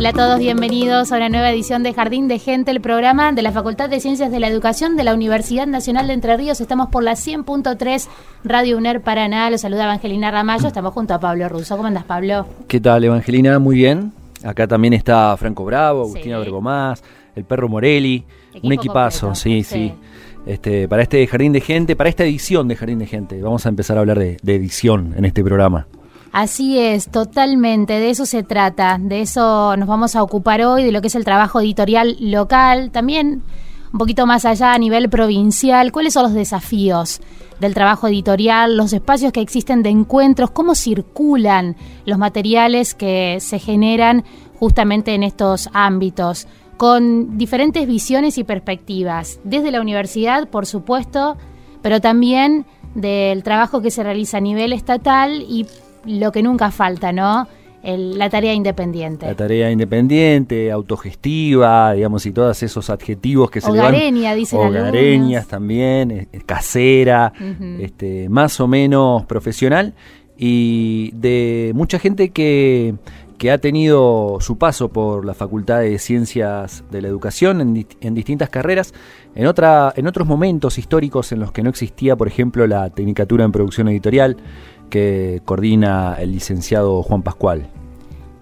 Hola a todos, bienvenidos a una nueva edición de Jardín de Gente, el programa de la Facultad de Ciencias de la Educación de la Universidad Nacional de Entre Ríos. Estamos por la 100.3 Radio UNER Paraná. Los saluda Evangelina Ramallo. Estamos junto a Pablo Russo. ¿Cómo andas, Pablo? ¿Qué tal, Evangelina? Muy bien. Acá también está Franco Bravo, Sí. Agustina Bergomás, el perro Morelli. un equipazo, completo, sí, sí. sí. Este, para este Jardín de Gente, para esta edición de Jardín de Gente. Vamos a empezar a hablar de, de edición en este programa. Así es, totalmente, de eso se trata, de eso nos vamos a ocupar hoy, de lo que es el trabajo editorial local, también un poquito más allá a nivel provincial, cuáles son los desafíos del trabajo editorial, los espacios que existen de encuentros, cómo circulan los materiales que se generan justamente en estos ámbitos, con diferentes visiones y perspectivas, desde la universidad, por supuesto, pero también del trabajo que se realiza a nivel estatal y lo que nunca falta, ¿no? El- la tarea independiente. La tarea independiente, autogestiva, digamos, y todos esos adjetivos que se Hogareña, le van. dicen Hogareñas también, eh, casera, Ujú. este, más o menos profesional y de mucha gente que, que ha tenido su paso por la Facultad de Ciencias de la Educación en, en distintas carreras, en, otra, en otros momentos históricos en los que no existía, por ejemplo, la Tecnicatura en Producción Editorial que coordina el licenciado Juan Pascual.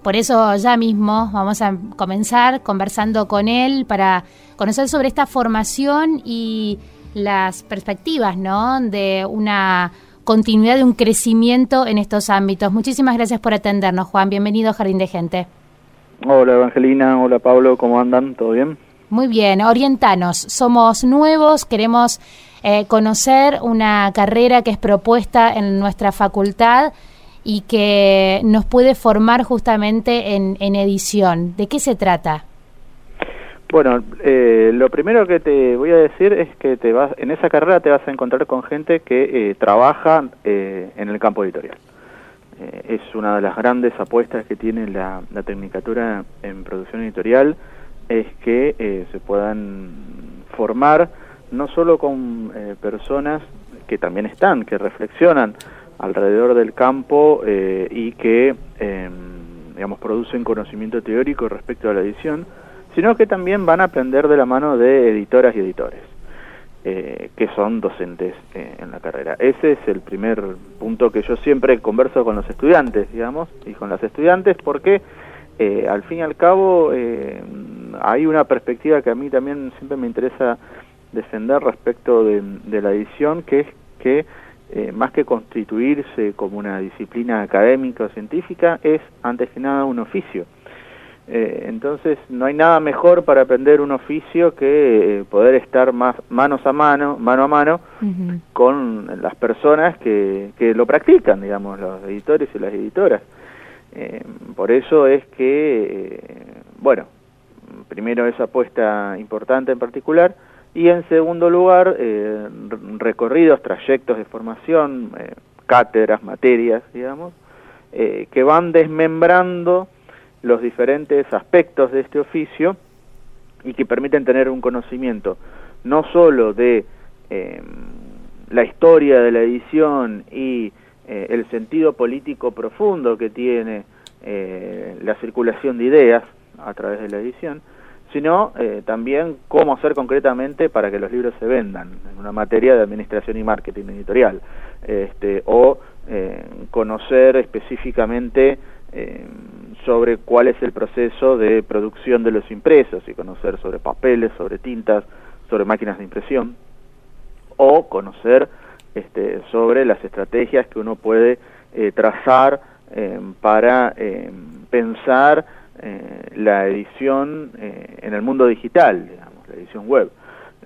Por eso ya mismo vamos a comenzar conversando con él para conocer sobre esta formación y las perspectivas, ¿no? De una continuidad, de un crecimiento en estos ámbitos. Muchísimas gracias por atendernos, Juan. Bienvenido a Jardín de Gente. Hola Evangelina, hola Pablo, ¿cómo andan? ¿Todo bien? Muy bien, orientanos. Somos nuevos, queremos eh, conocer una carrera que es propuesta en nuestra facultad y que nos puede formar justamente en, en edición. ¿De qué se trata? Bueno, eh, lo primero que te voy a decir es que te vas, en esa carrera te vas a encontrar con gente que eh, trabaja eh, en el campo editorial. Eh, es una de las grandes apuestas que tiene la, la Tecnicatura en Producción Editorial, es que eh, se puedan formar no solo con eh, personas que también están, que reflexionan alrededor del campo eh, y que, eh, digamos, producen conocimiento teórico respecto a la edición, sino que también van a aprender de la mano de editoras y editores, eh, que son docentes eh, en la carrera. Ese es el primer punto que yo siempre converso con los estudiantes, digamos, y con las estudiantes, porque eh, al fin y al cabo hay una perspectiva que a mí también siempre me interesa defender respecto de, de la edición, que es que eh, más que constituirse como una disciplina académica o científica, es antes que nada un oficio. Eh, entonces no hay nada mejor para aprender un oficio que eh, poder estar más manos a mano, mano a mano, con las personas que, que lo practican, digamos, los editores y las editoras. Eh, por eso es que, bueno, primero esa apuesta importante en particular y en segundo lugar eh, recorridos, trayectos de formación, eh, cátedras, materias, digamos, eh, que van desmembrando los diferentes aspectos de este oficio y que permiten tener un conocimiento no solo de la historia de la edición y el sentido político profundo que tiene la circulación de ideas a través de la edición, sino eh, también cómo hacer concretamente para que los libros se vendan en una materia de administración y marketing editorial, este, o eh, conocer específicamente eh, sobre cuál es el proceso de producción de los impresos y conocer sobre papeles, sobre tintas, sobre máquinas de impresión, o conocer este, sobre las estrategias que uno puede trazar para pensar eh, la edición eh, en el mundo digital, digamos, la edición web.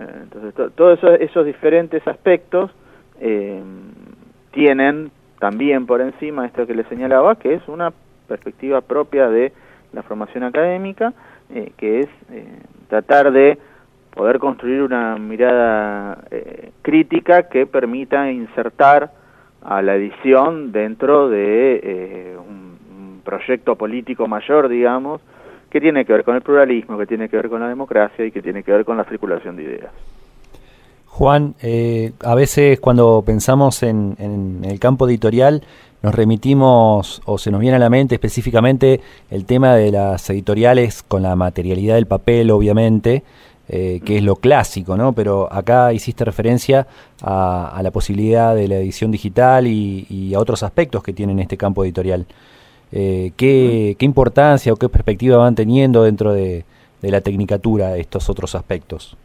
Eh, entonces, to- todos esos, diferentes aspectos eh, tienen también por encima esto que le señalaba, que es una perspectiva propia de la formación académica, eh, que es tratar de poder construir una mirada crítica que permita insertar a la edición dentro de un proyecto político mayor, digamos, que tiene que ver con el pluralismo, que tiene que ver con la democracia y que tiene que ver con la circulación de ideas. Juan, eh, a veces cuando pensamos en, en el campo editorial nos remitimos o se nos viene a la mente específicamente el tema de las editoriales con la materialidad del papel, obviamente, eh, que es lo clásico, ¿no? Pero acá hiciste referencia a, la posibilidad de la edición digital y, y a otros aspectos que tienen este campo editorial. Eh, ¿qué, ¿Qué importancia o qué perspectiva van teniendo dentro de, de la tecnicatura estos otros aspectos?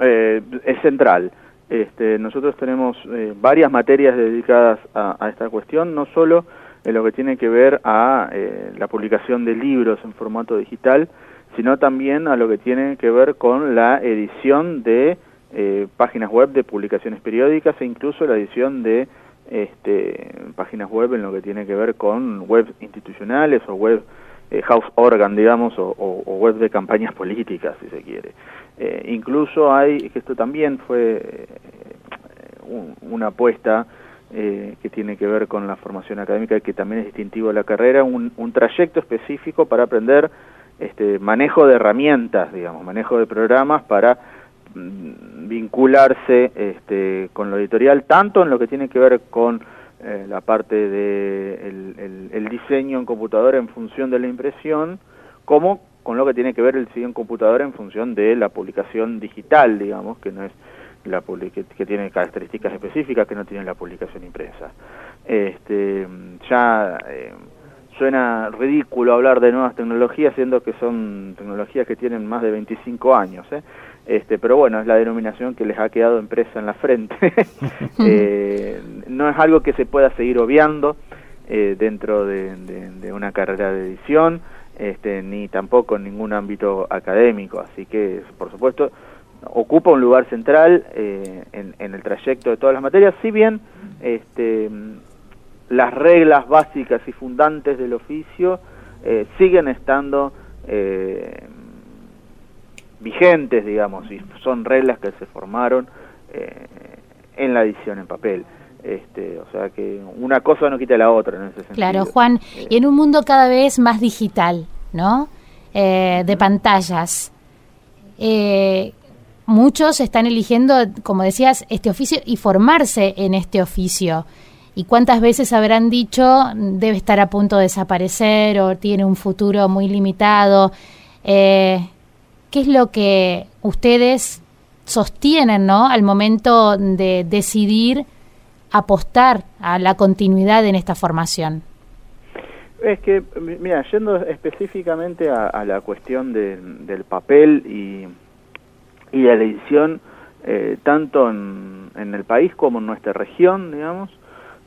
Eh, es central. Este, nosotros tenemos eh, varias materias dedicadas a, a esta cuestión, no solo en lo que tiene que ver a eh, la publicación de libros en formato digital, sino también a lo que tiene que ver con la edición de eh, páginas web de publicaciones periódicas e incluso la edición de este, páginas web en lo que tiene que ver con web institucionales o web eh, house organ, digamos, o, o, web de campañas políticas, si se quiere. Eh, incluso hay, que esto también fue eh, un, una apuesta que tiene que ver con la formación académica que también es distintivo de la carrera, un, un trayecto específico para aprender este, manejo de herramientas, digamos, manejo de programas para vincularse este, con lo editorial, tanto en lo que tiene que ver con eh, la parte de el, el, el diseño en computadora en función de la impresión, como con lo que tiene que ver el diseño en computadora en función de la publicación digital, digamos, que no es la que, que tiene características específicas que no tiene la publicación impresa. Este, ya eh, suena ridículo hablar de nuevas tecnologías, siendo que son tecnologías que tienen más de 25 años, ¿eh? Este, pero bueno, es la denominación que les ha quedado impresa en la frente. eh, no es algo que se pueda seguir obviando eh, dentro de, de, de, una carrera de edición, este, ni tampoco en ningún ámbito académico. Así que, por supuesto, ocupa un lugar central eh, en, en, el trayecto de todas las materias, si bien este, las reglas básicas y fundantes del oficio eh, siguen estando eh, vigentes, digamos, y son reglas que se formaron eh, en la edición en papel. Este, o sea que una cosa no quita la otra en ese sentido. Claro, Juan, y en un mundo cada vez más digital, ¿no? Eh, de pantallas. Eh, muchos están eligiendo, como decías, este oficio y formarse en este oficio. ¿Y cuántas veces habrán dicho debe estar a punto de desaparecer o tiene un futuro muy limitado? Eh, ¿Qué es lo que ustedes sostienen ¿no? al momento de decidir apostar a la continuidad en esta formación? Es que, mira, yendo específicamente a, la cuestión de, del papel y, de la edición, eh, tanto en, el país como en nuestra región, digamos,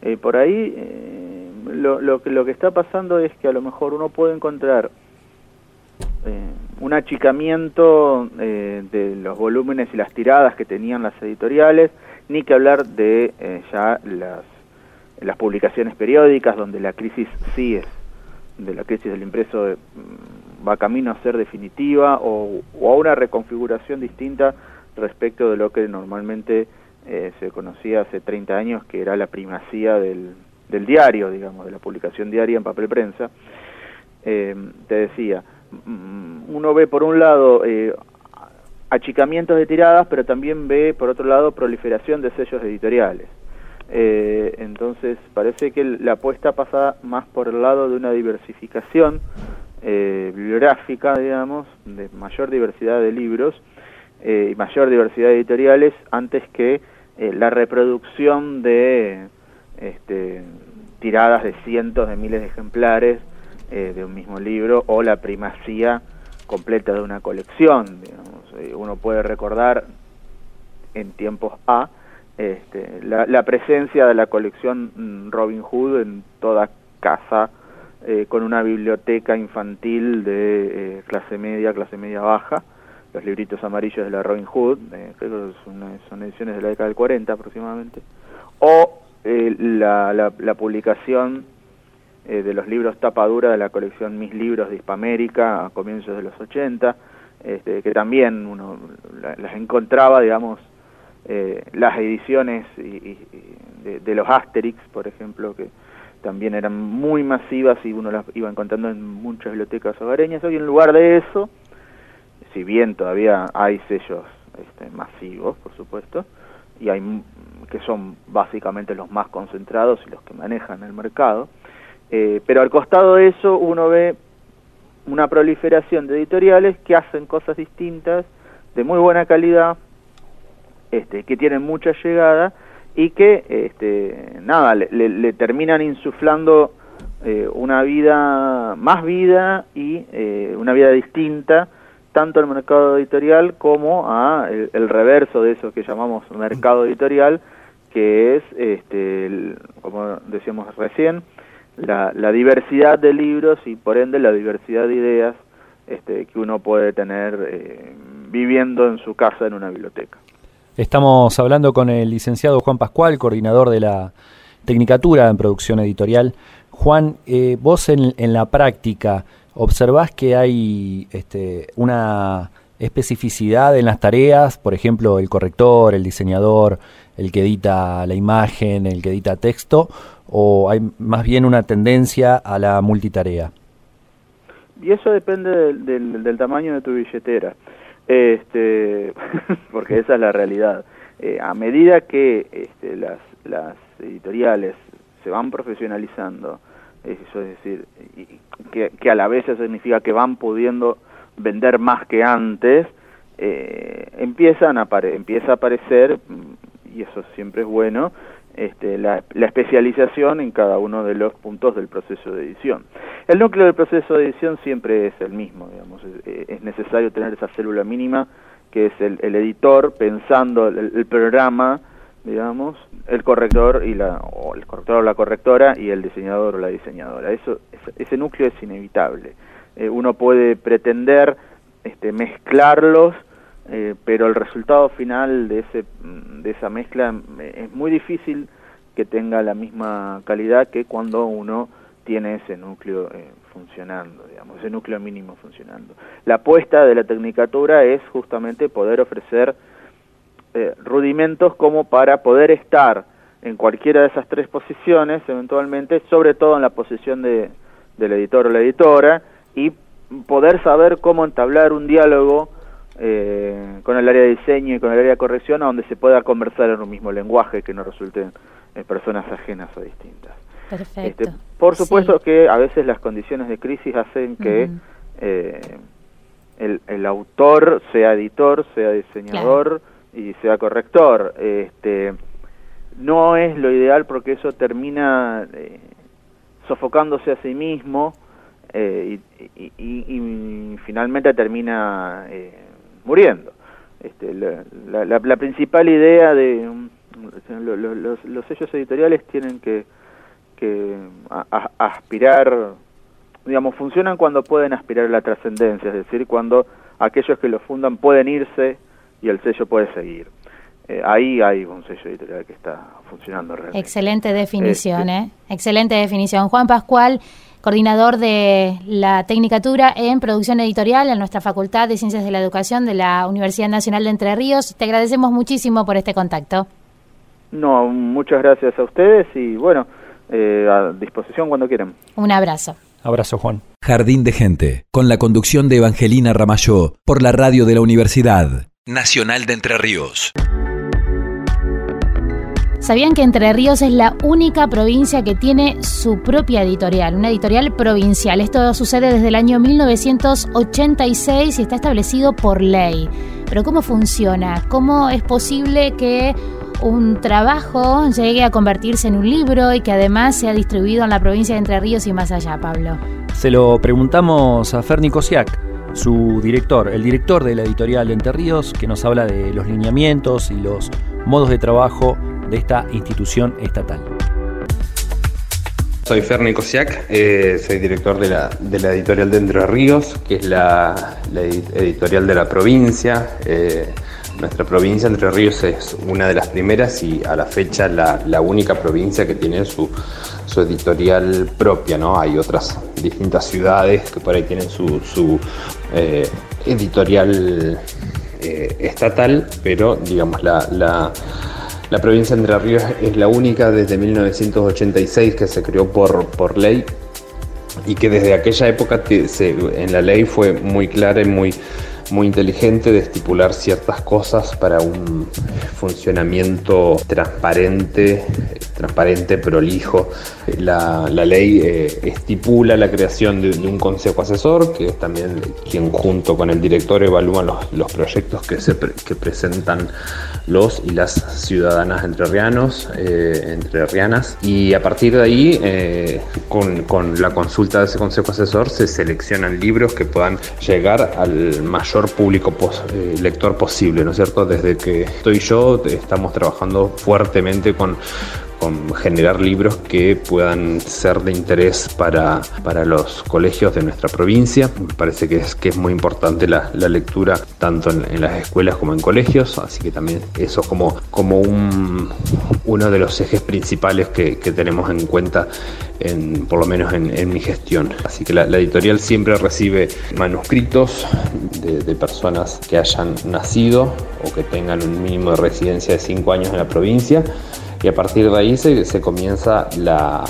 eh, por ahí eh, lo, que, está pasando es que a lo mejor uno puede encontrar un achicamiento eh, de los volúmenes y las tiradas que tenían las editoriales, ni que hablar de eh, ya las, las publicaciones periódicas, donde la crisis sí es, de la crisis del impreso eh, va camino a ser definitiva o, a una reconfiguración distinta respecto de lo que normalmente se conocía hace 30 años, que era la primacía del, del diario, digamos, de la publicación diaria en papel prensa, te decía, uno ve por un lado eh, achicamientos de tiradas, pero también ve por otro lado proliferación de sellos editoriales. Eh, entonces parece que la apuesta pasa más por el lado de una diversificación bibliográfica, digamos, de mayor diversidad de libros y mayor diversidad de editoriales antes que la reproducción de este, tiradas de cientos de miles de ejemplares eh, de un mismo libro o la primacía completa de una colección. Eh, uno puede recordar en tiempos A este, la, presencia de la colección Robin Hood en toda casa eh, con una biblioteca infantil de clase media, clase media baja, los libritos amarillos de la Robin Hood, creo que son, son ediciones de la década del 40 aproximadamente, o eh, la, la, publicación eh, de los libros tapadura de la colección Mis Libros de Hispamérica a comienzos de los 80, este, que también uno las encontraba, digamos, eh, las ediciones y, de, los Asterix, por ejemplo, que también eran muy masivas y uno las iba encontrando en muchas bibliotecas hogareñas. Hoy en lugar de eso, si bien todavía hay sellos este, masivos, por supuesto, y hay que son básicamente los más concentrados y los que manejan el mercado. Eh, pero al costado de eso uno ve una proliferación de editoriales que hacen cosas distintas, de muy buena calidad, este, que tienen mucha llegada y que este, nada le, terminan insuflando eh, una vida más vida y eh, una vida distinta tanto al mercado editorial como a el, reverso de eso que llamamos mercado editorial, que es, este, como decíamos recién, la, diversidad de libros y por ende la diversidad de ideas este, que uno puede tener eh, viviendo en su casa en una biblioteca. Estamos hablando con el licenciado Juan Pascual, coordinador de la Tecnicatura en Producción Editorial. Juan, eh, vos en, en la práctica, observás que hay este, una especificidad en las tareas, por ejemplo, el corrector, el diseñador, el que edita la imagen, el que edita texto, o hay más bien una tendencia a la multitarea? Y eso depende del, tamaño de tu billetera, este, porque esa es la realidad. Eh, a medida que este, las, las editoriales se van profesionalizando, eso es decir, que, a la vez eso significa que van pudiendo vender más que antes, eh, empiezan a empieza a aparecer, y eso siempre es bueno, este, la, la, especialización en cada uno de los puntos del proceso de edición. El núcleo del proceso de edición siempre es el mismo, digamos, es, necesario tener esa célula mínima que es el, el editor pensando el programa, digamos, el corrector y la o el corrector o la correctora y el diseñador o la diseñadora. Eso ese núcleo es inevitable. Eh, uno puede pretender este, mezclarlos, eh, pero el resultado final de ese de esa mezcla eh, es muy difícil que tenga la misma calidad que cuando uno tiene ese núcleo funcionando, digamos, ese núcleo mínimo funcionando. La apuesta de la tecnicatura es justamente poder ofrecer eh, rudimentos como para poder estar en cualquiera de esas tres posiciones, eventualmente, sobre todo en la posición de, del editor o la editora, y poder saber cómo entablar un diálogo eh, con el área de diseño y con el área de corrección, a donde se pueda conversar en un mismo lenguaje, que no resulten eh, personas ajenas o distintas. Perfecto. Este, por supuesto que a veces las condiciones de crisis hacen que el, el, autor sea editor, sea diseñador, y sea corrector. Este, no es lo ideal porque eso termina eh, sofocándose a sí mismo eh, y, finalmente termina eh, muriendo. Este, la, principal idea de los, sellos editoriales tienen que, que aspirar, digamos, funcionan cuando pueden aspirar a la trascendencia, es decir, cuando aquellos que lo fundan pueden irse y el sello puede seguir. Eh, ahí hay un sello editorial que está funcionando realmente. Excelente definición, este, ¿eh? Excelente definición. Juan Pascual, coordinador de la Tecnicatura en Producción Editorial en nuestra Facultad de Ciencias de la Educación de la Universidad Nacional de Entre Ríos. Te agradecemos muchísimo por este contacto. No, muchas gracias a ustedes y bueno, eh, a disposición cuando quieran. Un abrazo. Abrazo, Juan. Jardín de Gente, con la conducción de Evangelina Ramayó, por la radio de la Universidad Nacional de Entre Ríos. ¿Sabían que Entre Ríos es la única provincia que tiene su propia editorial, una editorial provincial? Esto sucede desde el año 1986 y está establecido por ley. Pero ¿cómo funciona? ¿Cómo es posible que un trabajo llegue a convertirse en un libro y que además sea distribuido en la provincia de Entre Ríos y más allá, Pablo? Se lo preguntamos a Ferni Kosiak, su director, el director de la editorial Entre Ríos, que nos habla de los lineamientos y los modos de trabajo de esta institución estatal. Soy Ferni Kosiak, eh, soy director de la, editorial de Entre Ríos, que es la, editorial de la provincia. Eh, nuestra provincia, Entre Ríos, es una de las primeras y a la fecha la, única provincia que tiene su, editorial propia, ¿no? Hay otras distintas ciudades que por ahí tienen su, eh, editorial estatal, pero digamos la, la, provincia de Entre Ríos es la única desde 1986 que se creó por, por ley y que desde aquella época en la ley fue muy clara y muy muy inteligente de estipular ciertas cosas para un funcionamiento transparente, transparente, prolijo. La, la ley eh, estipula la creación de, un consejo asesor, que es también quien junto con el director evalúa los, los proyectos que, se, que presentan los y las ciudadanas entrerrianos, eh, entrerrianas, y a partir de ahí, eh, con, con, la consulta de ese consejo asesor, se seleccionan libros que puedan llegar al mayor público eh, lector posible, ¿no es cierto? Desde que estoy yo, estamos trabajando fuertemente con con generar libros que puedan ser de interés para, para los colegios de nuestra provincia. Me parece que es, que es muy importante la, la lectura tanto en, en, las escuelas como en colegios, así que también eso es como, como un, uno de los ejes principales que, que tenemos en cuenta, en, por lo menos en, en mi gestión. Así que la, la, editorial siempre recibe manuscritos de, de personas que hayan nacido o que tengan un mínimo de residencia de 5 años en la provincia y a partir de ahí se, se comienza la,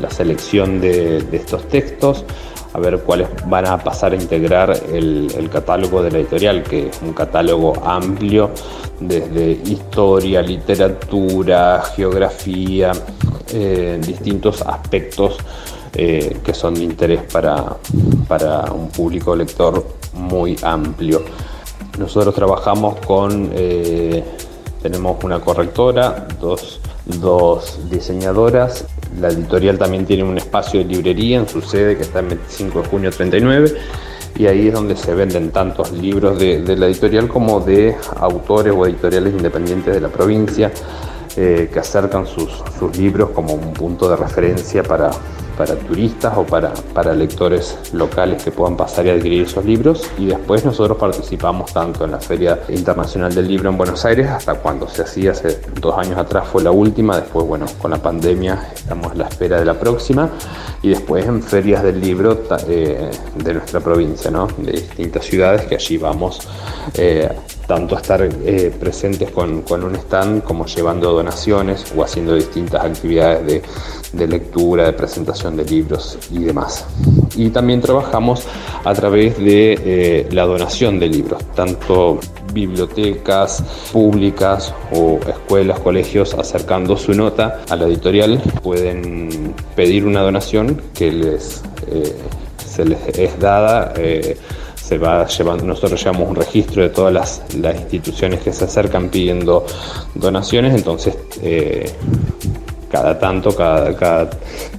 la selección de, de, estos textos, a ver cuáles van a pasar a integrar el, el, catálogo de la editorial, que es un catálogo amplio desde historia, literatura, geografía, eh, distintos aspectos eh, que son de interés para, para un público lector muy amplio. Nosotros trabajamos con... Eh, tenemos una correctora, dos, dos, diseñadoras. La editorial también tiene un espacio de librería en su sede que está en 25 de junio 39 y ahí es donde se venden tantos libros de, de la editorial como de autores o editoriales independientes de la provincia eh, que acercan sus, sus libros como un punto de referencia para, para turistas o para, para, lectores locales que puedan pasar y adquirir esos libros. Y después nosotros participamos tanto en la Feria Internacional del Libro en Buenos Aires, hasta cuando se hacía hace dos años atrás fue la última, después bueno, con la pandemia estamos a la espera de la próxima, y después en ferias del libro eh, de nuestra provincia, ¿no? de distintas ciudades que allí vamos. Eh, tanto a estar eh, presentes con, con, un stand como llevando donaciones o haciendo distintas actividades de, de, lectura, de presentación de libros y demás. Y también trabajamos a través de eh, la donación de libros, tanto bibliotecas públicas o escuelas, colegios acercando su nota a la editorial pueden pedir una donación que les, eh, se les es dada se va llevando, nosotros llevamos un registro de todas las, las instituciones que se acercan pidiendo donaciones, entonces eh, cada tanto, cada, cada,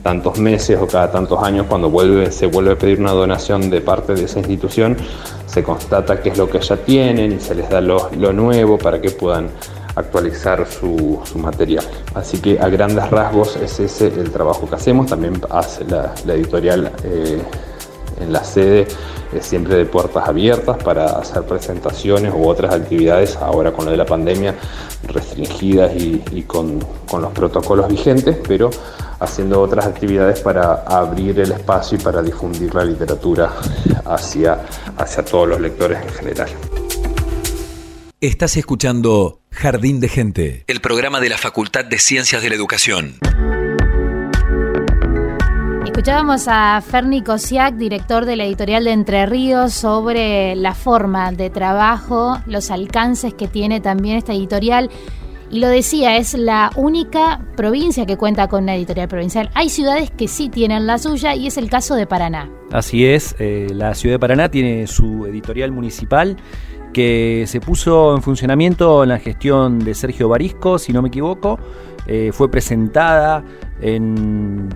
tantos meses o cada tantos años, cuando vuelve, se vuelve a pedir una donación de parte de esa institución, se constata qué es lo que ya tienen y se les da lo, lo nuevo para que puedan actualizar su, su, material. Así que a grandes rasgos es ese el trabajo que hacemos. También hace la, editorial eh, en la sede siempre de puertas abiertas para hacer presentaciones u otras actividades, ahora con lo de la pandemia, restringidas y, y con, con, los protocolos vigentes, pero haciendo otras actividades para abrir el espacio y para difundir la literatura hacia, hacia todos los lectores en general. Estás escuchando Jardín de Gente, el programa de la Facultad de Ciencias de la Educación. Escuchábamos a Ferni Kosiak, director de la editorial de Entre Ríos, sobre la forma de trabajo, los alcances que tiene también esta editorial. Y lo decía, es la única provincia que cuenta con una editorial provincial. Hay ciudades que sí tienen la suya y es el caso de Paraná. Así es, eh, la ciudad de Paraná tiene su editorial municipal que se puso en funcionamiento en la gestión de Sergio Barisco, si no me equivoco. Eh, fue presentada en,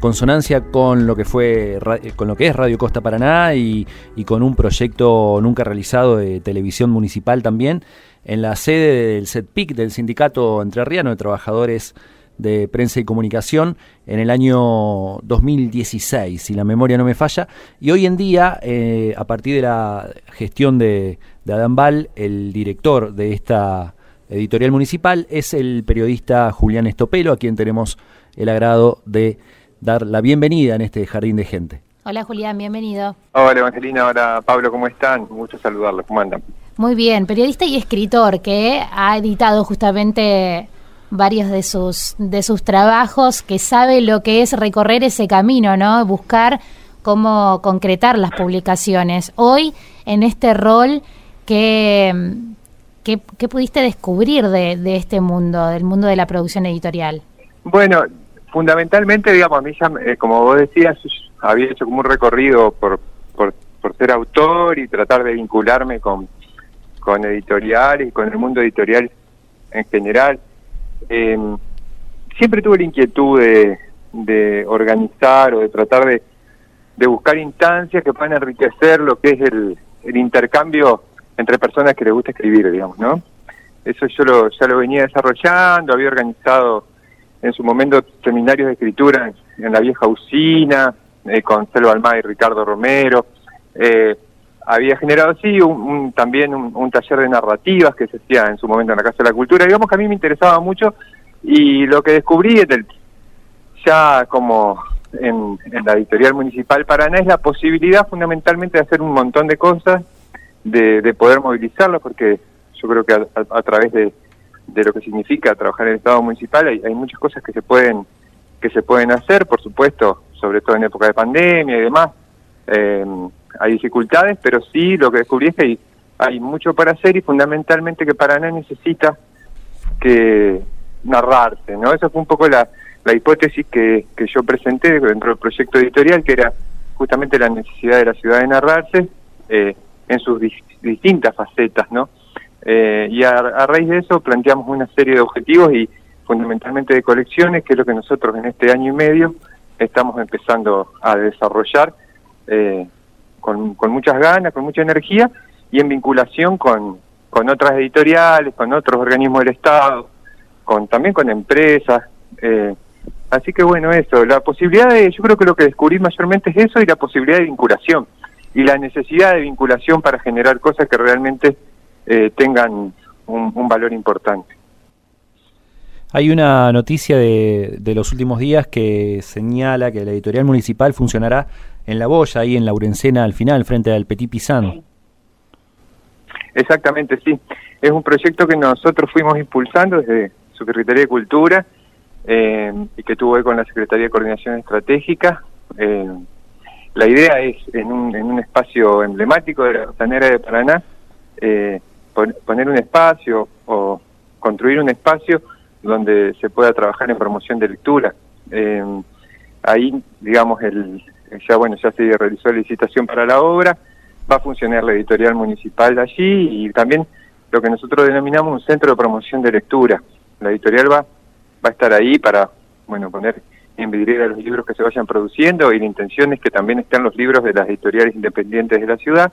consonancia con lo que fue con lo que es Radio Costa Paraná y, y con un proyecto nunca realizado de televisión municipal también en la sede del CETPIC, del Sindicato Entrerriano de Trabajadores de Prensa y Comunicación, en el año 2016, si la memoria no me falla. Y hoy en día, eh, a partir de la gestión de, de Adán Val, el director de esta editorial municipal es el periodista Julián Estopelo, a quien tenemos el agrado de dar la bienvenida en este jardín de gente. Hola Julián, bienvenido. Hola Evangelina, hola Pablo, ¿cómo están? Mucho saludarlos, ¿cómo andan? Muy bien, periodista y escritor que ha editado justamente varios de sus de sus trabajos, que sabe lo que es recorrer ese camino, ¿no? Buscar cómo concretar las publicaciones. Hoy en este rol que ¿Qué, pudiste descubrir de, de, este mundo, del mundo de la producción editorial? Bueno, fundamentalmente, digamos, a mí ya, eh, como vos decías, había hecho como un recorrido por, por, ser autor y tratar de vincularme con, con editoriales y con el mundo editorial en general. Eh, siempre tuve la inquietud de, organizar o de tratar de, de, buscar instancias que puedan enriquecer lo que es el, el, intercambio entre personas que les gusta escribir, digamos, ¿no? Eso yo lo, ya lo venía desarrollando, había organizado en su momento seminarios de escritura en, la vieja usina, eh, con Selva Almada y Ricardo Romero. Eh, había generado, sí, un, también un, taller de narrativas que se hacía en su momento en la Casa de la Cultura. Digamos que a mí me interesaba mucho y lo que descubrí ya como en, la editorial municipal Paraná es la posibilidad fundamentalmente de hacer un montón de cosas, de, poder movilizarlo, porque yo creo que a, través de, lo que significa trabajar en el Estado municipal hay, hay muchas cosas que se pueden que se pueden hacer, por supuesto, sobre todo en época de pandemia y demás. Eh, hay dificultades, pero sí lo que descubrí es que hay, mucho para hacer y fundamentalmente que Paraná necesita que narrarse, ¿no? Esa fue un poco la, la hipótesis que, que yo presenté dentro del proyecto editorial, que era justamente la necesidad de la ciudad de narrarse eh, en sus distintas facetas, ¿no? Eh, y a, a, raíz de eso planteamos una serie de objetivos y fundamentalmente de colecciones, que es lo que nosotros en este año y medio estamos empezando a desarrollar. Eh, con, con muchas ganas, con mucha energía y en vinculación con, con otras editoriales, con otros organismos del Estado, con también con empresas. Eh, así que bueno, eso, la posibilidad de, yo creo que lo que descubrí mayormente es eso y la posibilidad de vinculación y la necesidad de vinculación para generar cosas que realmente eh, tengan un, un, valor importante. Hay una noticia de, de los últimos días que señala que la editorial municipal funcionará en la boya, ahí en Laurencena al final, frente al Petit Pisan. Exactamente, sí. Es un proyecto que nosotros fuimos impulsando desde Secretaría de Cultura eh, y que tuvo con la Secretaría de Coordinación Estratégica. Eh, la idea es, en un, en un espacio emblemático de la costanera de Paraná, eh, poner un espacio o construir un espacio donde se pueda trabajar en promoción de lectura. ahí, digamos, el, ya bueno, ya se realizó la licitación para la obra, va a funcionar la editorial municipal allí y también lo que nosotros denominamos un centro de promoción de lectura. La editorial va, va a estar ahí para, bueno, poner en vidriera los libros que se vayan produciendo y la intención es que también estén los libros de las editoriales independientes de la ciudad,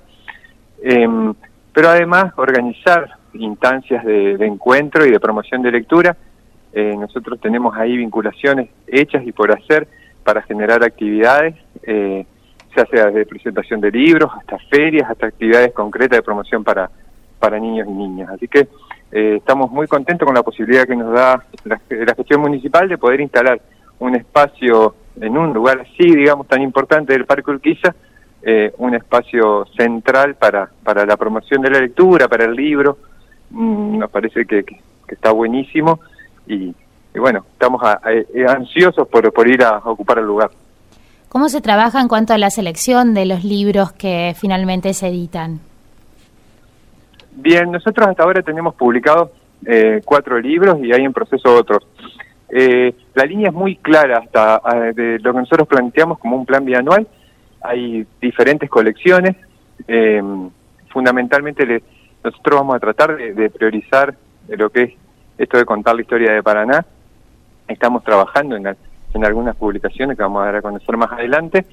em, pero además organizar instancias de, encuentro y de promoción de lectura. Eh, nosotros tenemos ahí vinculaciones hechas y por hacer para generar actividades, eh, ya sea desde presentación de libros hasta ferias, hasta actividades concretas de promoción para, para niños y niñas. Así que eh, estamos muy contentos con la posibilidad que nos da la, gestión municipal de poder instalar un espacio en un lugar así, digamos, tan importante del Parque Urquiza, eh, un espacio central para, para la promoción de la lectura, para el libro. Mm, nos parece que, que, que está buenísimo y, y bueno, estamos eh, ansiosos por, por ir a ocupar el lugar. ¿Cómo se trabaja en cuanto a la selección de los libros que finalmente se editan? Bien, nosotros hasta ahora tenemos publicados eh, cuatro libros y hay en proceso otros. Eh, la línea es muy clara hasta eh, de lo que nosotros planteamos como un plan bianual. Hay diferentes colecciones. Eh, fundamentalmente le, nosotros vamos a tratar de, priorizar lo que es esto de contar la historia de Paraná. Estamos trabajando en, en algunas publicaciones que vamos a dar a conocer más adelante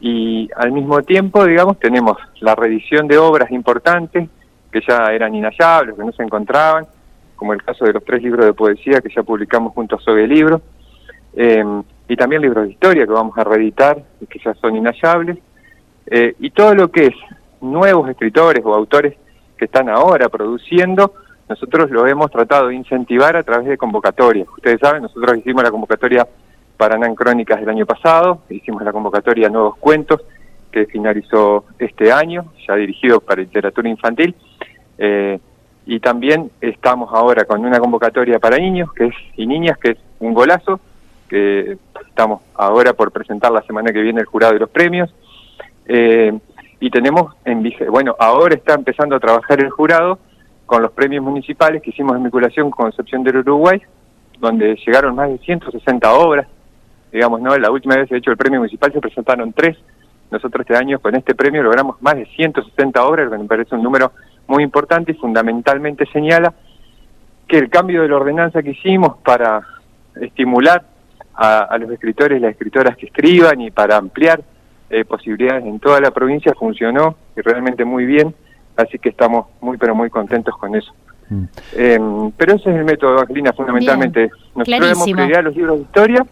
y al mismo tiempo, digamos, tenemos la reedición de obras importantes que ya eran inhallables, que no se encontraban, como el caso de los tres libros de poesía que ya publicamos junto a Sobe Libro, eh, y también libros de historia que vamos a reeditar que ya son inhallables, eh, y todo lo que es nuevos escritores o autores que están ahora produciendo, nosotros lo hemos tratado de incentivar a través de convocatorias. Ustedes saben, nosotros hicimos la convocatoria Paraná en Crónicas del año pasado, hicimos la convocatoria Nuevos Cuentos, que finalizó este año, ya dirigido para literatura infantil, eh, y también estamos ahora con una convocatoria para niños que es y niñas, que es un golazo, que estamos ahora por presentar la semana que viene el jurado de los premios. Eh, y tenemos, en, bueno, ahora está empezando a trabajar el jurado con los premios municipales que hicimos en vinculación con Concepción del Uruguay, donde llegaron más de 160 obras. Digamos, ¿no? La última vez, de hecho, el premio municipal se presentaron tres. Nosotros este año con este premio logramos más de 160 obras, que me parece un número muy importante y fundamentalmente señala que el cambio de la ordenanza que hicimos para estimular a, a los escritores y las escritoras que escriban y para ampliar eh, posibilidades en toda la provincia funcionó y realmente muy bien, así que estamos muy pero muy contentos con eso. Mm. Eh, pero ese es el método, Evangelina, fundamentalmente. Bien. Nosotros hemos prioridad los libros de historia,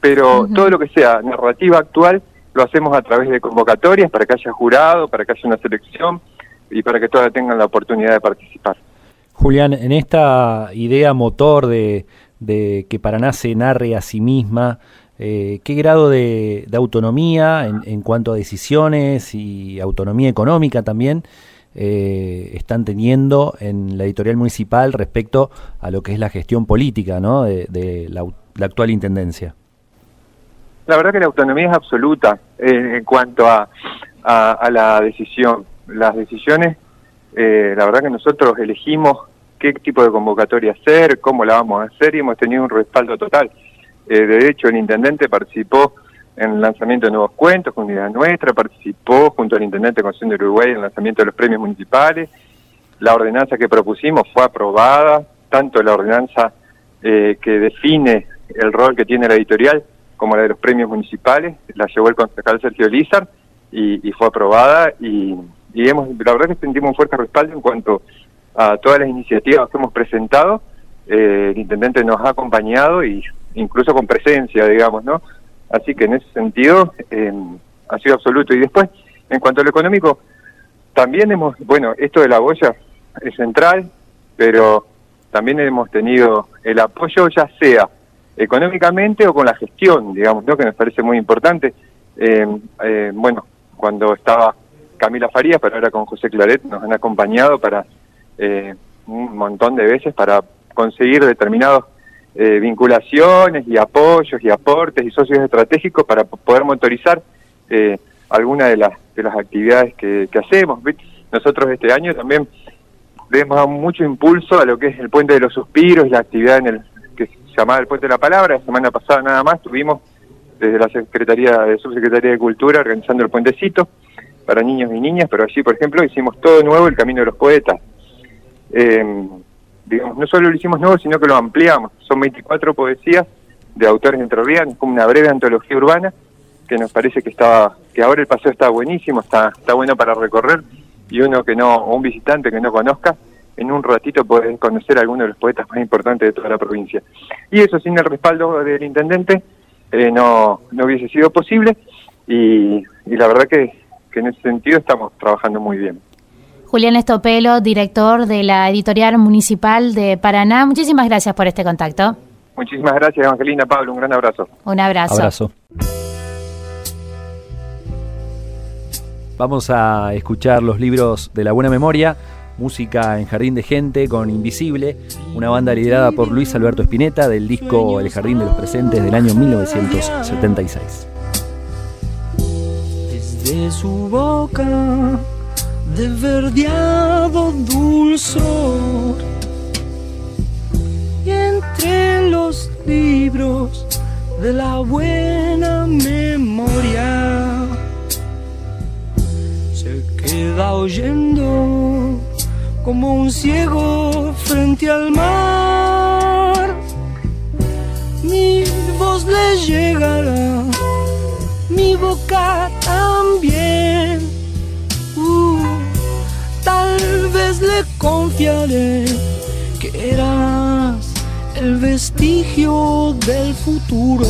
pero uh -huh. todo lo que sea narrativa actual lo hacemos a través de convocatorias para que haya jurado, para que haya una selección, y para que todas tengan la oportunidad de participar. Julián, en esta idea motor de, de que Paraná se narre a sí misma, eh, ¿qué grado de, autonomía en, en, cuanto a decisiones y autonomía económica también eh, están teniendo en la editorial municipal respecto a lo que es la gestión política ¿no? de, de la, la, actual intendencia? La verdad que la autonomía es absoluta eh, en cuanto a, a, a la decisión las decisiones, eh, la verdad que nosotros elegimos qué tipo de convocatoria hacer, cómo la vamos a hacer y hemos tenido un respaldo total. Eh, de hecho, el intendente participó en el lanzamiento de nuevos cuentos con unidad nuestra, participó junto al intendente de Constitución de Uruguay en el lanzamiento de los premios municipales. La ordenanza que propusimos fue aprobada, tanto la ordenanza eh, que define el rol que tiene la editorial como la de los premios municipales, la llevó el concejal Sergio Lizar y, y fue aprobada y y hemos, la verdad que sentimos un fuerte respaldo en cuanto a todas las iniciativas que hemos presentado. Eh, el intendente nos ha acompañado y incluso con presencia, digamos, ¿no? Así que en ese sentido eh, ha sido absoluto. Y después, en cuanto a lo económico, también hemos, bueno, esto de la boya es central, pero también hemos tenido el apoyo ya sea económicamente o con la gestión, digamos, ¿no? Que nos parece muy importante. Eh, eh, bueno, cuando estaba Camila Farías, pero ahora con José Claret nos han acompañado para eh, un montón de veces para conseguir determinadas eh, vinculaciones y apoyos y aportes y socios estratégicos para poder motorizar eh, alguna de las de las actividades que, que hacemos. Nosotros este año también hemos dado mucho impulso a lo que es el Puente de los Suspiros, la actividad en el que se llamaba el Puente de la Palabra. La semana pasada nada más tuvimos desde la Secretaría de Subsecretaría de Cultura organizando el puentecito para niños y niñas, pero allí, por ejemplo, hicimos todo nuevo el Camino de los Poetas. Eh, digamos, no solo lo hicimos nuevo, sino que lo ampliamos. Son 24 poesías de autores entrerrianos, como una breve antología urbana, que nos parece que estaba, que ahora el paseo está buenísimo, está, está bueno para recorrer, y uno que no, o un visitante que no conozca, en un ratito puede conocer a alguno de los poetas más importantes de toda la provincia. Y eso sin el respaldo del intendente eh, no, no hubiese sido posible, y, y la verdad que que en ese sentido estamos trabajando muy bien. Julián Estopelo, director de la editorial municipal de Paraná, muchísimas gracias por este contacto. Muchísimas gracias, Evangelina Pablo, un gran abrazo. Un abrazo. Abrazo. Vamos a escuchar los libros de la buena memoria, música en Jardín de Gente con Invisible, una banda liderada por Luis Alberto Spinetta del disco El Jardín de los Presentes del año 1976. de su boca de verdeado dulzor. Y entre los libros de la buena memoria se queda oyendo como un ciego frente al mar. Mi voz le llegará, mi boca también. Le confiaré que eras el vestigio del futuro.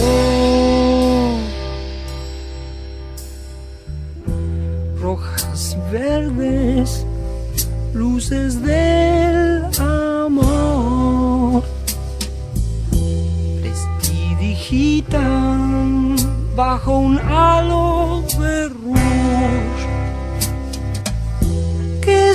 Rojas y verdes luces del amor prestidigitan bajo un halo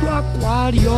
tu acuario.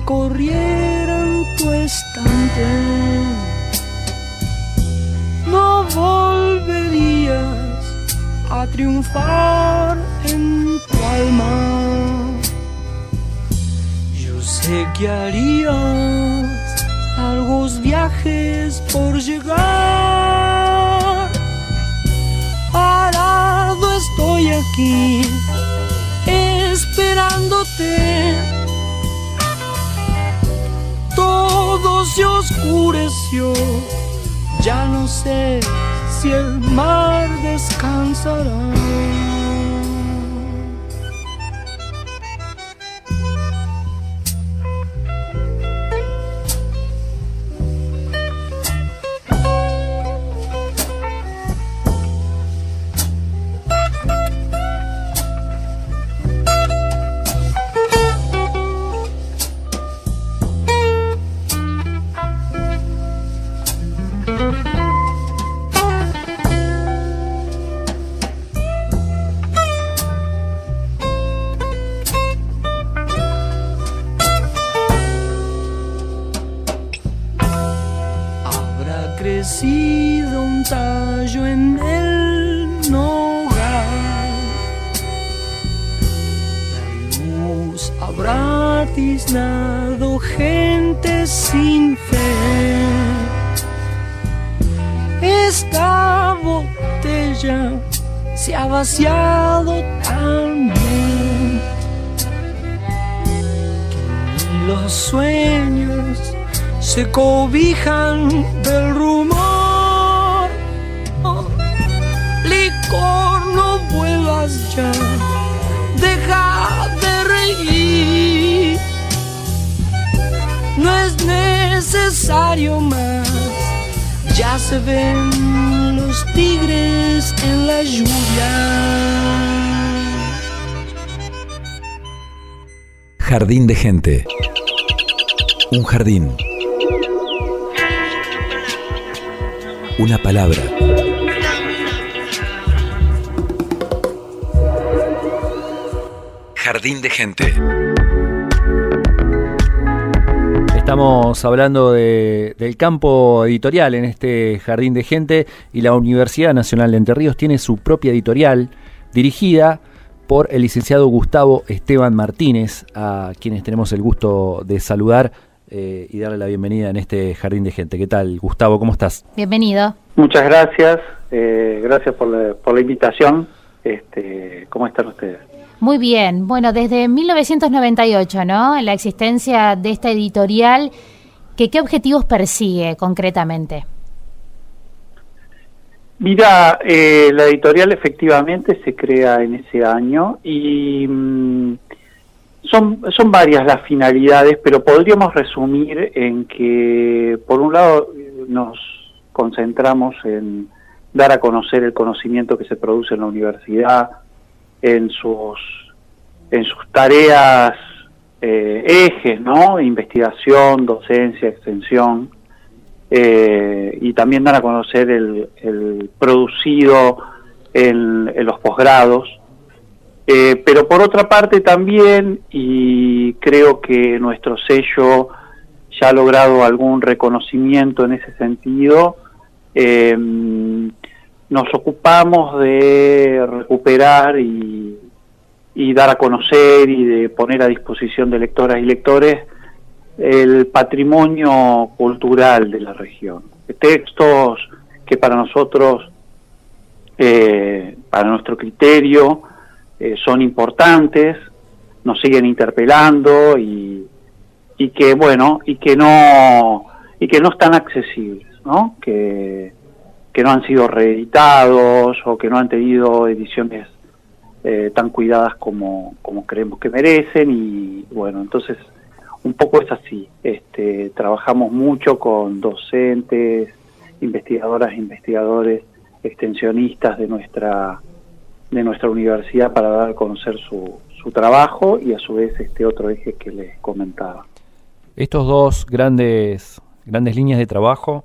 Recorrieran tu estante, no volverías a triunfar en tu alma. Yo sé que harías largos viajes por llegar. Parado estoy aquí, esperándote. Oscureció, ya no sé si el mar descansará. Gente sin fe. Esta botella se ha vaciado también. Los sueños se cobijan del rumor. Oh, licor, no vuelvas ya, más, ya se ven los tigres en la lluvia. Jardín de gente. Un jardín. Una palabra. Jardín de gente. Estamos hablando de, del campo editorial en este jardín de gente y la Universidad Nacional de Entre Ríos tiene su propia editorial dirigida por el licenciado Gustavo Esteban Martínez, a quienes tenemos el gusto de saludar eh, y darle la bienvenida en este jardín de gente. ¿Qué tal, Gustavo? ¿Cómo estás? Bienvenido. Muchas gracias, eh, gracias por la, por la invitación. Este, ¿Cómo están ustedes? Muy bien. Bueno, desde 1998, ¿no? La existencia de esta editorial, ¿qué, qué objetivos persigue concretamente? Mira, eh, la editorial efectivamente se crea en ese año y mm, son, son varias las finalidades, pero podríamos resumir en que, por un lado, nos concentramos en dar a conocer el conocimiento que se produce en la universidad, en sus, en sus tareas eh, ejes, ¿no? Investigación, docencia, extensión eh, y también dan a conocer el, producido en, en los posgrados. Eh, pero por otra parte también, y creo que nuestro sello ya ha logrado algún reconocimiento en ese sentido, eh, nos ocupamos de recuperar y, y dar a conocer y de poner a disposición de lectoras y lectores el patrimonio cultural de la región. Textos que para nosotros, eh, para nuestro criterio, eh, son importantes, nos siguen interpelando y, y que bueno y que no y que no están accesibles, ¿no? Que, que no han sido reeditados o que no han tenido ediciones eh, tan cuidadas como, como creemos que merecen y bueno entonces un poco es así. Este, trabajamos mucho con docentes, investigadoras, investigadores, extensionistas de nuestra de nuestra universidad para dar a conocer su, su trabajo y a su vez este otro eje que les comentaba. Estos dos grandes grandes líneas de trabajo,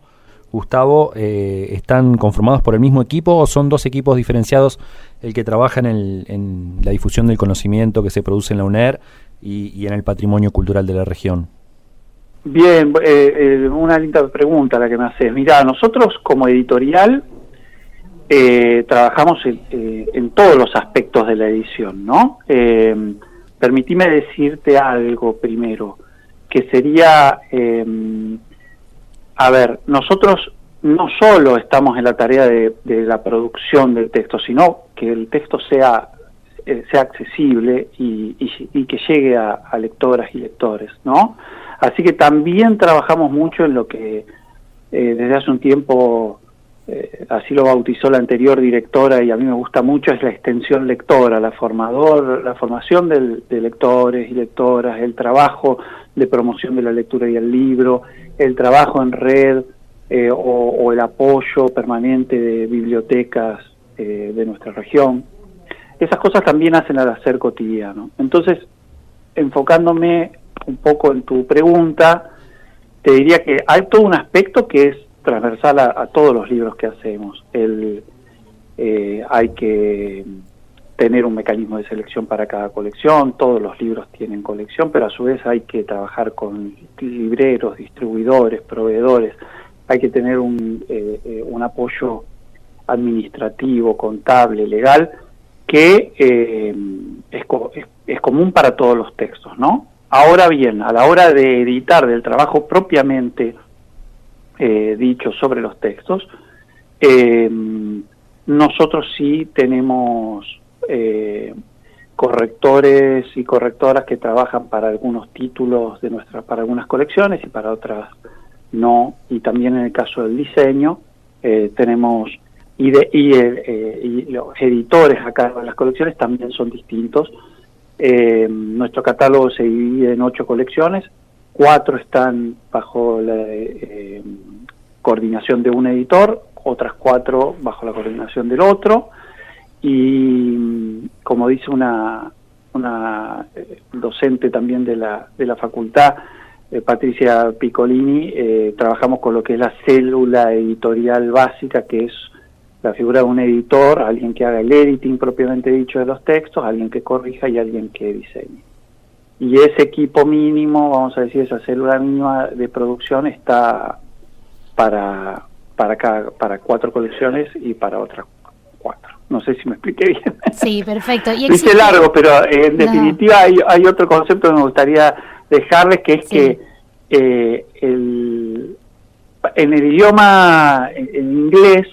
Gustavo, eh, ¿están conformados por el mismo equipo o son dos equipos diferenciados el que trabaja en, la difusión del conocimiento que se produce en la UNER y, en el patrimonio cultural de la región? Bien, eh, eh, una linda pregunta la que me haces. Mira, nosotros como editorial trabajamos en, en, todos los aspectos de la edición, ¿no? Permitime decirte algo primero, que sería, a ver, nosotros no solo estamos en la tarea de, de, la producción del texto, sino que el texto sea sea accesible y, y, y que llegue a, a, lectoras y lectores, ¿no? Así que también trabajamos mucho en lo que eh, desde hace un tiempo, eh, así lo bautizó la anterior directora y a mí me gusta mucho, es la extensión lectora, la formador, la formación del, de lectores y lectoras, el trabajo de promoción de la lectura y el libro, el trabajo en red eh, o, el apoyo permanente de bibliotecas eh, de nuestra región esas cosas también hacen al hacer cotidiano. Entonces, enfocándome un poco en tu pregunta, te diría que hay todo un aspecto que es transversal a, a todos los libros que hacemos. El, eh, hay que tener un mecanismo de selección para cada colección, todos los libros tienen colección, pero a su vez hay que trabajar con libreros, distribuidores, proveedores, hay que tener un, eh, eh, un apoyo administrativo, contable, legal, que eh, es, es, es, común para todos los textos, ¿no? Ahora bien, a la hora de editar del trabajo propiamente eh, dicho sobre los textos, nosotros sí tenemos correctores y correctoras que trabajan para algunos títulos de nuestra, para algunas colecciones y para otras no, y también en el caso del diseño tenemos y, eh, y, los editores acá de las colecciones también son distintos. Eh, nuestro catálogo se divide en ocho colecciones, cuatro están bajo la eh, coordinación de un editor, otras cuatro bajo la coordinación del otro, y como dice una, una docente también de la, de la facultad, Patricia Piccolini, trabajamos con lo que es la célula editorial básica, que es la figura de un editor, alguien que haga el editing propiamente dicho de los textos, alguien que corrija y alguien que diseñe. y ese equipo mínimo, vamos a decir, esa célula mínima de producción está para para cada, para cuatro colecciones y para otras. No sé si me expliqué bien. Sí, perfecto. ¿Y existe... largo, pero eh, en definitiva hay, hay, otro concepto que me gustaría dejarles, que es que eh, el, en el idioma en inglés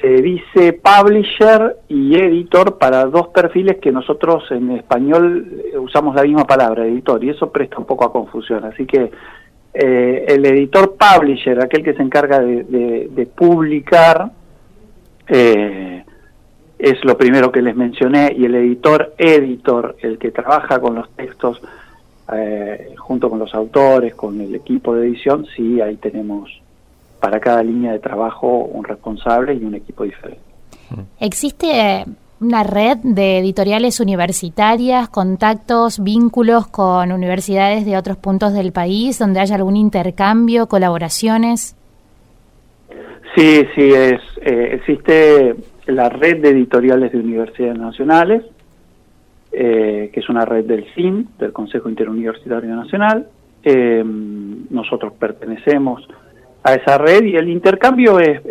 se dice publisher y editor para dos perfiles que nosotros en español usamos la misma palabra, editor, y eso presta un poco a confusión. Así que eh, el editor publisher, aquel que se encarga de, publicar, eh, es lo primero que les mencioné, y el editor editor, el que trabaja con los textos eh, junto con los autores, con el equipo de edición, sí, ahí tenemos para cada línea de trabajo un responsable y un equipo diferente. ¿Existe una red de editoriales universitarias, contactos, vínculos con universidades de otros puntos del país, donde haya algún intercambio, colaboraciones? Sí, sí, es, eh, existe la red de editoriales de universidades nacionales, eh, que es una red del CIN, del Consejo Interuniversitario Nacional. Eh, nosotros pertenecemos a esa red y el intercambio es,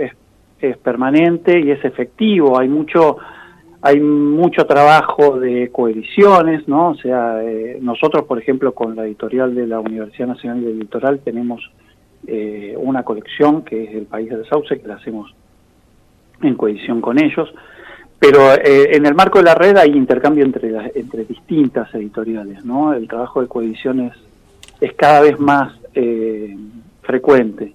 es permanente y es efectivo. Hay mucho hay mucho trabajo de coediciones, ¿no? O sea, eh, nosotros, por ejemplo, con la editorial de la Universidad Nacional del Litoral tenemos una colección que es El País del Sauce, que la hacemos en coedición con ellos, pero eh, en el marco de la red hay intercambio entre, entre distintas editoriales, ¿no? El trabajo de coedición es, es cada vez más frecuente.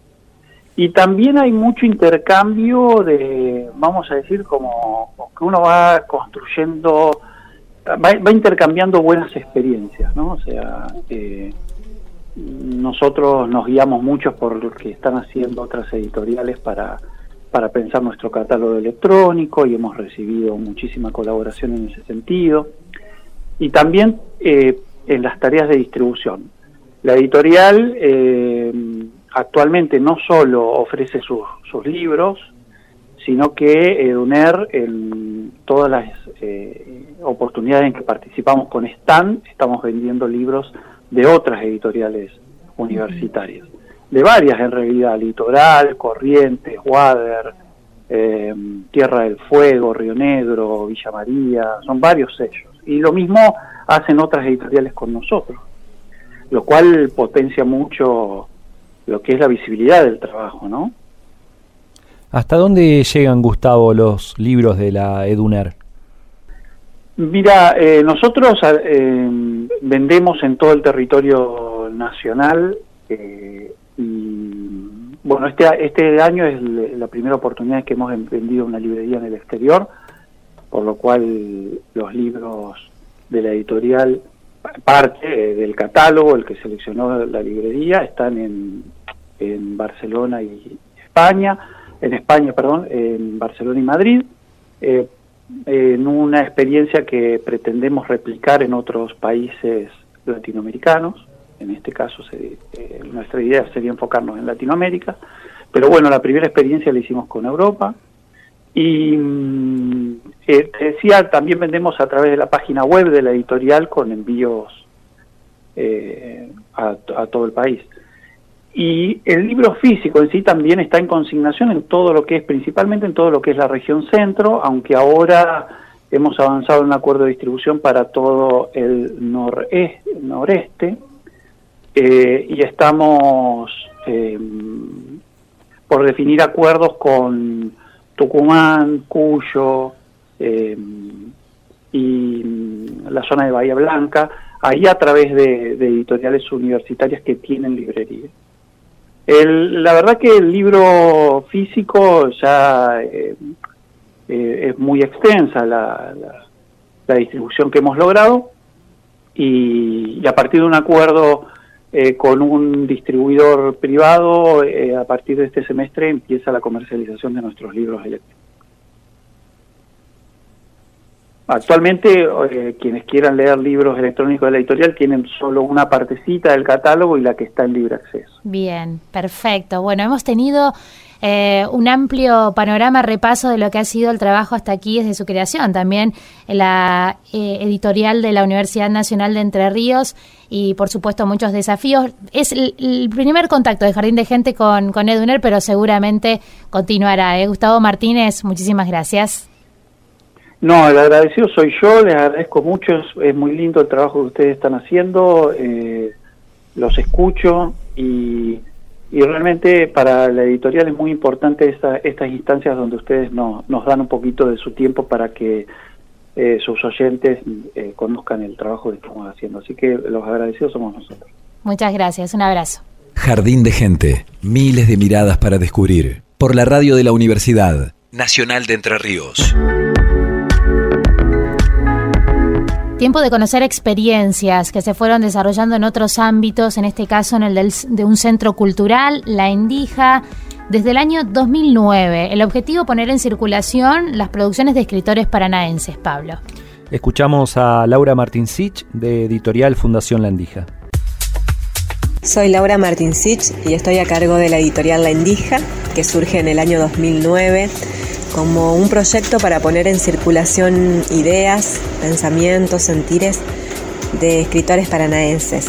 Y también hay mucho intercambio de, vamos a decir, como que uno va construyendo, va, intercambiando buenas experiencias, ¿no? O sea, eh, nosotros nos guiamos mucho por lo que están haciendo otras editoriales para, para pensar nuestro catálogo electrónico y hemos recibido muchísima colaboración en ese sentido. Y también eh, en las tareas de distribución. La editorial... Eh, actualmente no solo ofrece sus, sus libros, sino que EDUNER, en todas las eh, oportunidades en que participamos con STAN, estamos vendiendo libros de otras editoriales universitarias, de varias en realidad, Litoral, Corrientes, Wader, eh, Tierra del Fuego, Río Negro, Villa María, son varios sellos. Y lo mismo hacen otras editoriales con nosotros, lo cual potencia mucho lo que es la visibilidad del trabajo, ¿no? ¿Hasta dónde llegan, Gustavo, los libros de la EDUNER? Mira, eh, nosotros eh, vendemos en todo el territorio nacional eh, y bueno, este, este año es la primera oportunidad que hemos vendido una librería en el exterior, por lo cual los libros de la editorial parte del catálogo, el que seleccionó la librería, están en, en Barcelona y España, en España, perdón, en Barcelona y Madrid, eh, en una experiencia que pretendemos replicar en otros países latinoamericanos. En este caso, se, eh, nuestra idea sería enfocarnos en Latinoamérica, pero bueno, la primera experiencia la hicimos con Europa. Y mm, eh, te decía, también vendemos a través de la página web de la editorial con envíos eh, a, todo el país. Y el libro físico en sí también está en consignación en todo lo que es, principalmente en todo lo que es la región centro, aunque ahora hemos avanzado en un acuerdo de distribución para todo el noreste, eh, y estamos por definir acuerdos con Tucumán, Cuyo eh, y la zona de Bahía Blanca, ahí a través de, editoriales universitarias que tienen librería. la verdad que el libro físico ya eh, eh, es muy extensa la, distribución que hemos logrado y a partir de un acuerdo eh, con un distribuidor privado, eh, a partir de este semestre empieza la comercialización de nuestros libros eléctricos. Actualmente, eh, quienes quieran leer libros electrónicos de la editorial tienen solo una partecita del catálogo y la que está en libre acceso. Bien, perfecto. Bueno, hemos tenido eh, un amplio panorama, repaso de lo que ha sido el trabajo hasta aquí desde su creación. También la eh, editorial de la Universidad Nacional de Entre Ríos y, por supuesto, muchos desafíos. Es el, primer contacto de Jardín de Gente con, con Eduner, pero seguramente continuará. Gustavo Martínez, muchísimas gracias. No, el agradecido soy yo, les agradezco mucho, es, muy lindo el trabajo que ustedes están haciendo, eh, los escucho y, realmente para la editorial es muy importante estas instancias donde ustedes nos dan un poquito de su tiempo para que eh, sus oyentes eh, conozcan el trabajo que estamos haciendo. Así que los agradecidos somos nosotros. Muchas gracias, un abrazo. Jardín de Gente, miles de miradas para descubrir, por la radio de la Universidad Nacional de Entre Ríos. Tiempo de conocer experiencias que se fueron desarrollando en otros ámbitos, en este caso en el de un centro cultural, La Endija, desde el año 2009. El objetivo poner en circulación las producciones de escritores paranaenses, Pablo. Escuchamos a Laura Martinsich de Editorial Fundación La Endija. Soy Laura Martinsich y estoy a cargo de la editorial La Endija, que surge en el año 2009 como un proyecto para poner en circulación ideas, pensamientos, sentires de escritores paranaenses.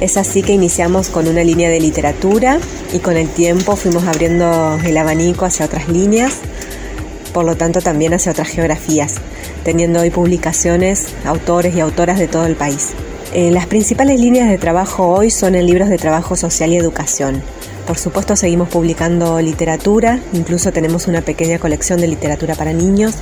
Es así que iniciamos con una línea de literatura y con el tiempo fuimos abriendo el abanico hacia otras líneas, por lo tanto también hacia otras geografías, teniendo hoy publicaciones, autores y autoras de todo el país. Eh, las principales líneas de trabajo hoy son en libros de trabajo social y educación, por supuesto seguimos publicando literatura, incluso tenemos una pequeña colección de literatura para niños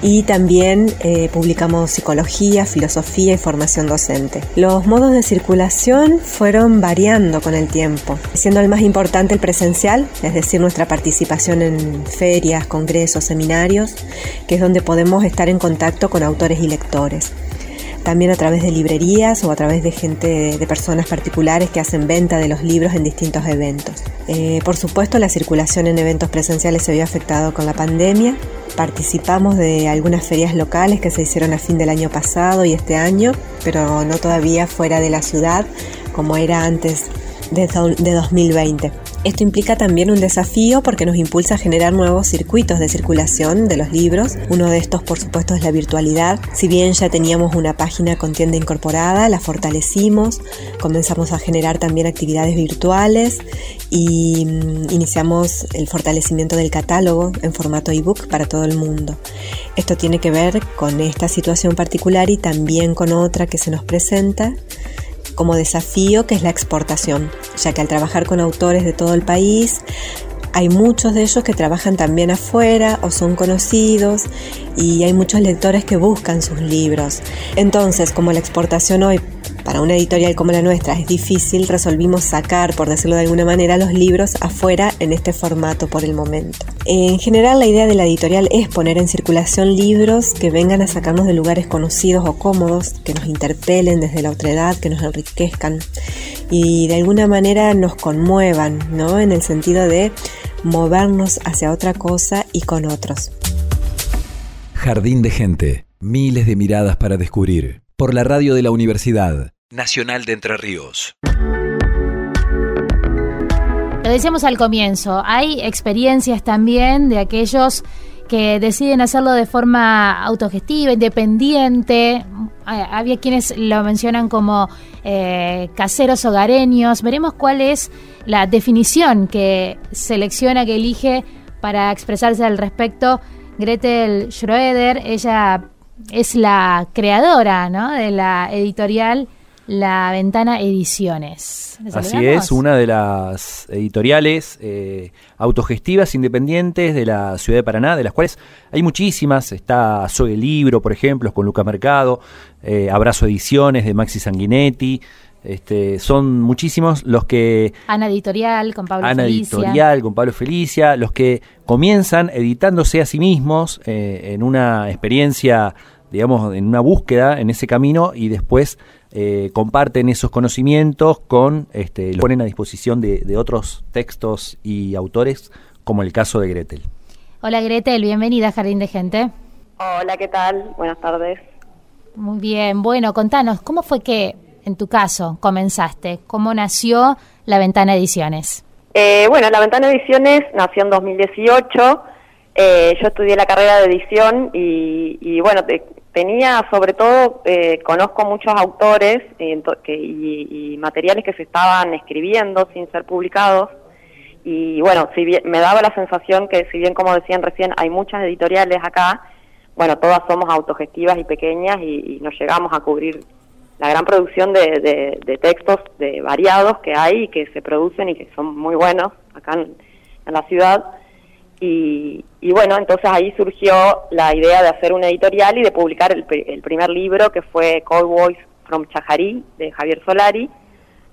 y también eh, publicamos psicología, filosofía y formación docente. Los modos de circulación fueron variando con el tiempo, siendo el más importante el presencial, es decir, nuestra participación en ferias, congresos, seminarios, que es donde podemos estar en contacto con autores y lectores también a través de librerías o a través de gente, de personas particulares que hacen venta de los libros en distintos eventos. Eh, por supuesto, la circulación en eventos presenciales se vio afectado con la pandemia. Participamos de algunas ferias locales que se hicieron a fin del año pasado y este año, pero no todavía fuera de la ciudad como era antes de, de 2020. Esto implica también un desafío porque nos impulsa a generar nuevos circuitos de circulación de los libros. Uno de estos, por supuesto, es la virtualidad. Si bien ya teníamos una página con tienda incorporada, la fortalecimos, comenzamos a generar también actividades virtuales y mm, iniciamos el fortalecimiento del catálogo en formato ebook para todo el mundo. Esto tiene que ver con esta situación particular y también con otra que se nos presenta como desafío que es la exportación, ya que al trabajar con autores de todo el país, hay muchos de ellos que trabajan también afuera o son conocidos y hay muchos lectores que buscan sus libros. Entonces, como la exportación hoy para una editorial como la nuestra es difícil, resolvimos sacar, por decirlo de alguna manera, los libros afuera en este formato por el momento. En general, la idea de la editorial es poner en circulación libros que vengan a sacarnos de lugares conocidos o cómodos, que nos interpelen desde la otredad, que nos enriquezcan y de alguna manera nos conmuevan, ¿no? En el sentido de movernos hacia otra cosa y con otros. Jardín de gente, miles de miradas para descubrir. Por la radio de la universidad. Nacional de Entre Ríos. Lo decíamos al comienzo, hay experiencias también de aquellos que deciden hacerlo de forma autogestiva, independiente. Había quienes lo mencionan como eh, caseros hogareños. Veremos cuál es la definición que selecciona, que elige para expresarse al respecto Gretel Schroeder. Ella es la creadora de la editorial la Ventana Ediciones. Así es, una de las editoriales eh, autogestivas independientes de la ciudad de Paraná, de las cuales hay muchísimas. Está Soy el Libro, por ejemplo, con Luca Mercado, eh, Abrazo Ediciones de Maxi Sanguinetti. Este, son muchísimos los que... Ana Editorial con Pablo Ana Editorial con Pablo Felicia, los que comienzan editándose a sí mismos eh, en una experiencia, digamos, en una búsqueda en ese camino y después eh, comparten esos conocimientos con, este, los ponen a disposición de, de otros textos y autores, como el caso de Gretel. Hola Gretel, bienvenida a Jardín de Gente. Hola, ¿qué tal? Buenas tardes. Muy bien, bueno, contanos, ¿cómo fue que en tu caso comenzaste? ¿Cómo nació La Ventana Ediciones? Eh, bueno, La Ventana Ediciones nació en 2018. Eh, yo estudié la carrera de edición y, bueno, tenía sobre todo, eh, conozco muchos autores y, materiales que se estaban escribiendo sin ser publicados. Y bueno, si bien, me daba la sensación que, si bien como decían recién, hay muchas editoriales acá, bueno, todas somos autogestivas y pequeñas y, nos llegamos a cubrir la gran producción de, textos de variados que hay y que se producen y que son muy buenos acá en, la ciudad. Y, bueno, entonces ahí surgió la idea de hacer una editorial y de publicar el, primer libro que fue Cowboys from Chajarí de Javier Solari.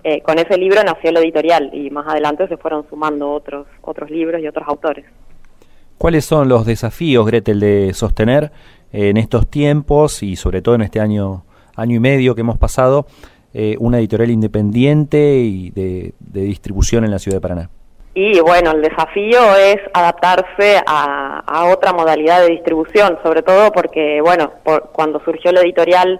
Eh, con ese libro nació la editorial y más adelante se fueron sumando otros, otros libros y otros autores. ¿Cuáles son los desafíos, Gretel, de sostener eh, en estos tiempos y sobre todo en este año, año y medio que hemos pasado, eh, una editorial independiente y de, distribución en la ciudad de Paraná? Y bueno, el desafío es adaptarse a, otra modalidad de distribución, sobre todo porque, bueno, cuando surgió la editorial,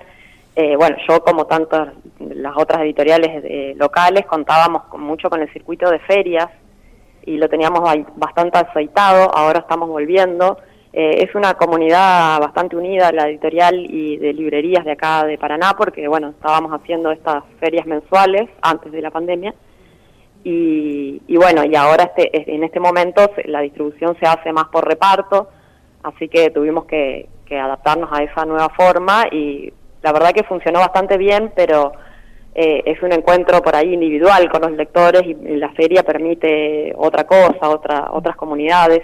eh, bueno, yo como tantas las otras editoriales locales contábamos mucho con el circuito de ferias y lo teníamos bastante aceitado, ahora estamos volviendo. Eh, es una comunidad bastante unida, la editorial y de librerías de acá de Paraná, porque bueno, estábamos haciendo estas ferias mensuales antes de la pandemia. Y, bueno, y ahora este, en este momento la distribución se hace más por reparto, así que tuvimos que, que adaptarnos a esa nueva forma y la verdad que funcionó bastante bien, pero eh, es un encuentro por ahí individual con los lectores y la feria permite otra cosa, otra, otras comunidades.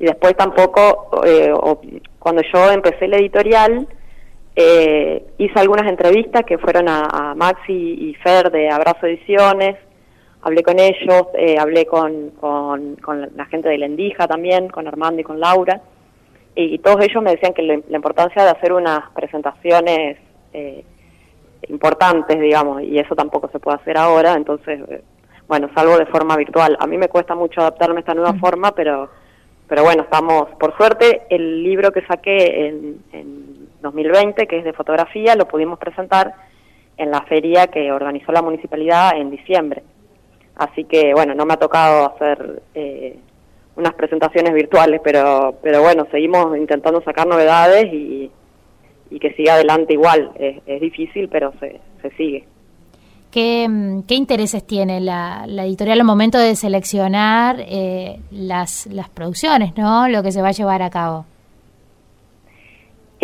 Y después tampoco, eh, cuando yo empecé la editorial, eh, hice algunas entrevistas que fueron a, Maxi y Fer de Abrazo Ediciones, hablé con ellos, hablé con, con, la gente de Lendija también, con Armando y con Laura, y, todos ellos me decían que la importancia de hacer unas presentaciones eh, importantes, digamos, y eso tampoco se puede hacer ahora, entonces, eh, bueno, salvo de forma virtual. A mí me cuesta mucho adaptarme a esta nueva forma, pero, pero bueno, estamos, por suerte, el libro que saqué en, en 2020, que es de fotografía, lo pudimos presentar en la feria que organizó la municipalidad en diciembre. Así que, bueno, no me ha tocado hacer eh, unas presentaciones virtuales, pero, pero bueno, seguimos intentando sacar novedades y, y que siga adelante igual. Es, difícil, pero se, se sigue. ¿Qué, mm, ¿Qué, intereses tiene la, la, editorial al momento de seleccionar eh, las, las producciones, ¿no? lo que se va a llevar a cabo?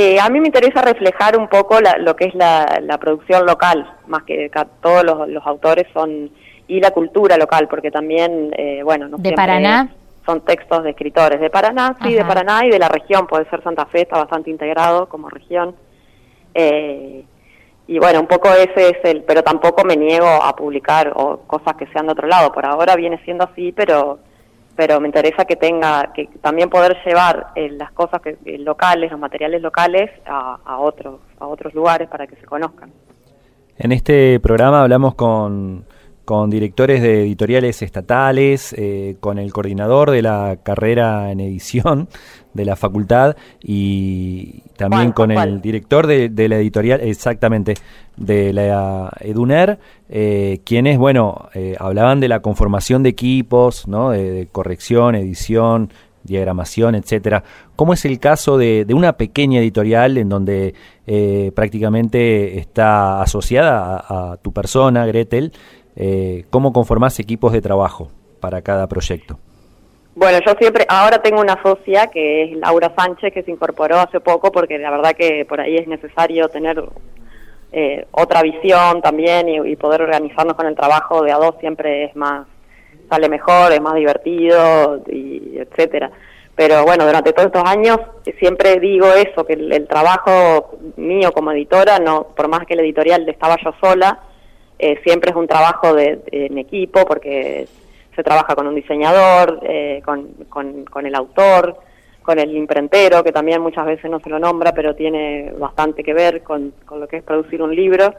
Eh, a mí me interesa reflejar un poco lo que es la, la producción local, más que todos los, los, autores son, y la cultura local, porque también, eh, bueno, no ¿De Paraná? son textos de escritores de Paraná, sí, de Paraná y de la región, puede ser Santa Fe, está bastante integrado como región. Eh, y bueno, un poco ese es el, pero tampoco me niego a publicar o cosas que sean de otro lado. Por ahora viene siendo así, pero pero me interesa que tenga, que también poder llevar eh, las cosas que, eh, locales, los materiales locales a, a otros a otros lugares para que se conozcan. En este programa hablamos con con directores de editoriales estatales, eh, con el coordinador de la carrera en edición de la facultad y también con el director de, la editorial, exactamente, de la EDUNER, eh, quienes, bueno, eh, hablaban de la conformación de equipos, ¿no? de, corrección, edición, diagramación, etcétera. ¿Cómo es el caso de, una pequeña editorial en donde prácticamente está asociada a, a, tu persona, Gretel, eh, ¿cómo conformás equipos de trabajo para cada proyecto? Bueno, yo siempre, ahora tengo una socia que es Laura Sánchez, que se incorporó hace poco porque la verdad que por ahí es necesario tener eh, otra visión también y, poder organizarnos con el trabajo de a dos siempre es más, sale mejor, es más divertido, y etcétera. Pero bueno, durante todos estos años siempre digo eso, que el, el trabajo mío como editora, no por más que el editorial estaba yo sola, eh, siempre es un trabajo de, en equipo porque se trabaja con un diseñador, eh, con, con, el autor, con el imprentero, que también muchas veces no se lo nombra, pero tiene bastante que ver con, con lo que es producir un libro.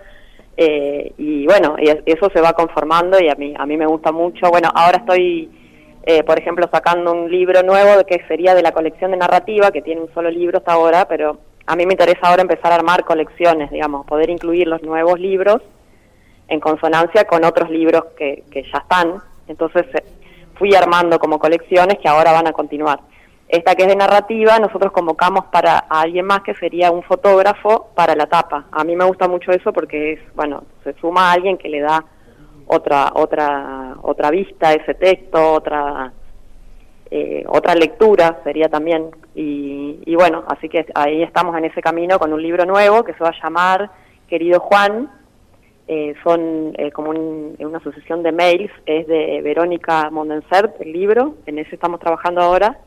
Eh, y bueno, y eso se va conformando y a mí, a mí me gusta mucho. Bueno, ahora estoy eh, por ejemplo, sacando un libro nuevo que sería de la colección de narrativa, que tiene un solo libro hasta ahora, pero a mí me interesa ahora empezar a armar colecciones, digamos, poder incluir los nuevos libros en consonancia con otros libros que, que ya están. Entonces eh, fui armando como colecciones que ahora van a continuar. Esta que es de narrativa, nosotros convocamos para a alguien más que sería un fotógrafo para la tapa. A mí me gusta mucho eso porque es, bueno, se suma a alguien que le da otra otra otra vista ese texto, otra eh, otra lectura sería también. Y, y, bueno, así que ahí estamos en ese camino con un libro nuevo que se va a llamar Querido Juan. Eh, son eh, como una asociación de mails, es de Verónica Mondensert, el libro, en ese estamos trabajando ahora.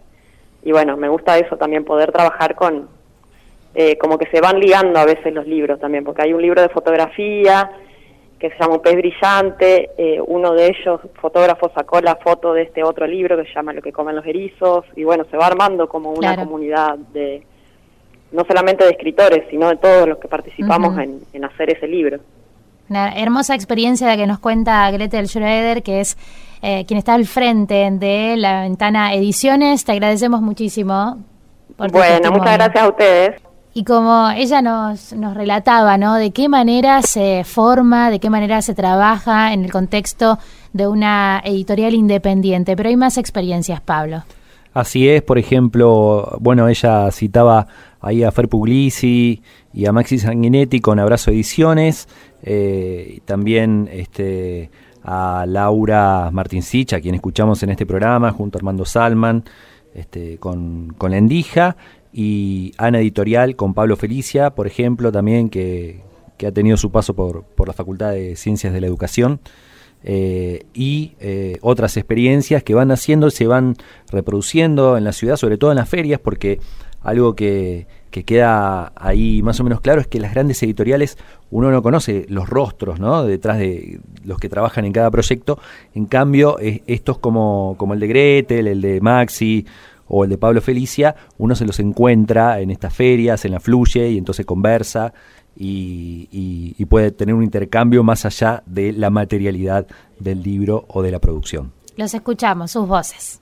Y bueno, me gusta eso también, poder trabajar con, eh, como que se van ligando a veces los libros también, porque hay un libro de fotografía, que se llama Un pez brillante, eh, uno de ellos, fotógrafo, sacó la foto de este otro libro que se llama Lo que comen los erizos, y bueno, se va armando como una comunidad de, no solamente de escritores, sino de todos los que participamos en, hacer ese libro. Una hermosa experiencia la que nos cuenta Gretel Schroeder, que es eh, quien está al frente de la ventana Ediciones. Te agradecemos muchísimo. Por bueno, muchas gracias a ustedes. Y como ella nos, nos relataba, ¿no? De qué manera se forma, de qué manera se trabaja en el contexto de una editorial independiente. Pero hay más experiencias, Pablo. Así es, por ejemplo, bueno, ella citaba ahí a Fer Puglisi y a Maxi Sanguinetti con Abrazo Ediciones, eh, también este, a Laura a quien escuchamos en este programa, junto a Armando Salman, este, con, con Endija, y Ana Editorial con Pablo Felicia, por ejemplo, también que, ha tenido su paso por, por, la Facultad de Ciencias de la Educación. Eh, y eh, otras experiencias que van haciendo, se van reproduciendo en la ciudad, sobre todo en las ferias, porque algo que, que, queda ahí más o menos claro es que las grandes editoriales uno no conoce los rostros ¿no? detrás de los que trabajan en cada proyecto, en cambio estos como, como el de Gretel, el de Maxi o el de Pablo Felicia, uno se los encuentra en estas ferias, en la Fluye, y entonces conversa y, puede tener un intercambio más allá de la materialidad del libro o de la producción. Los escuchamos, sus voces.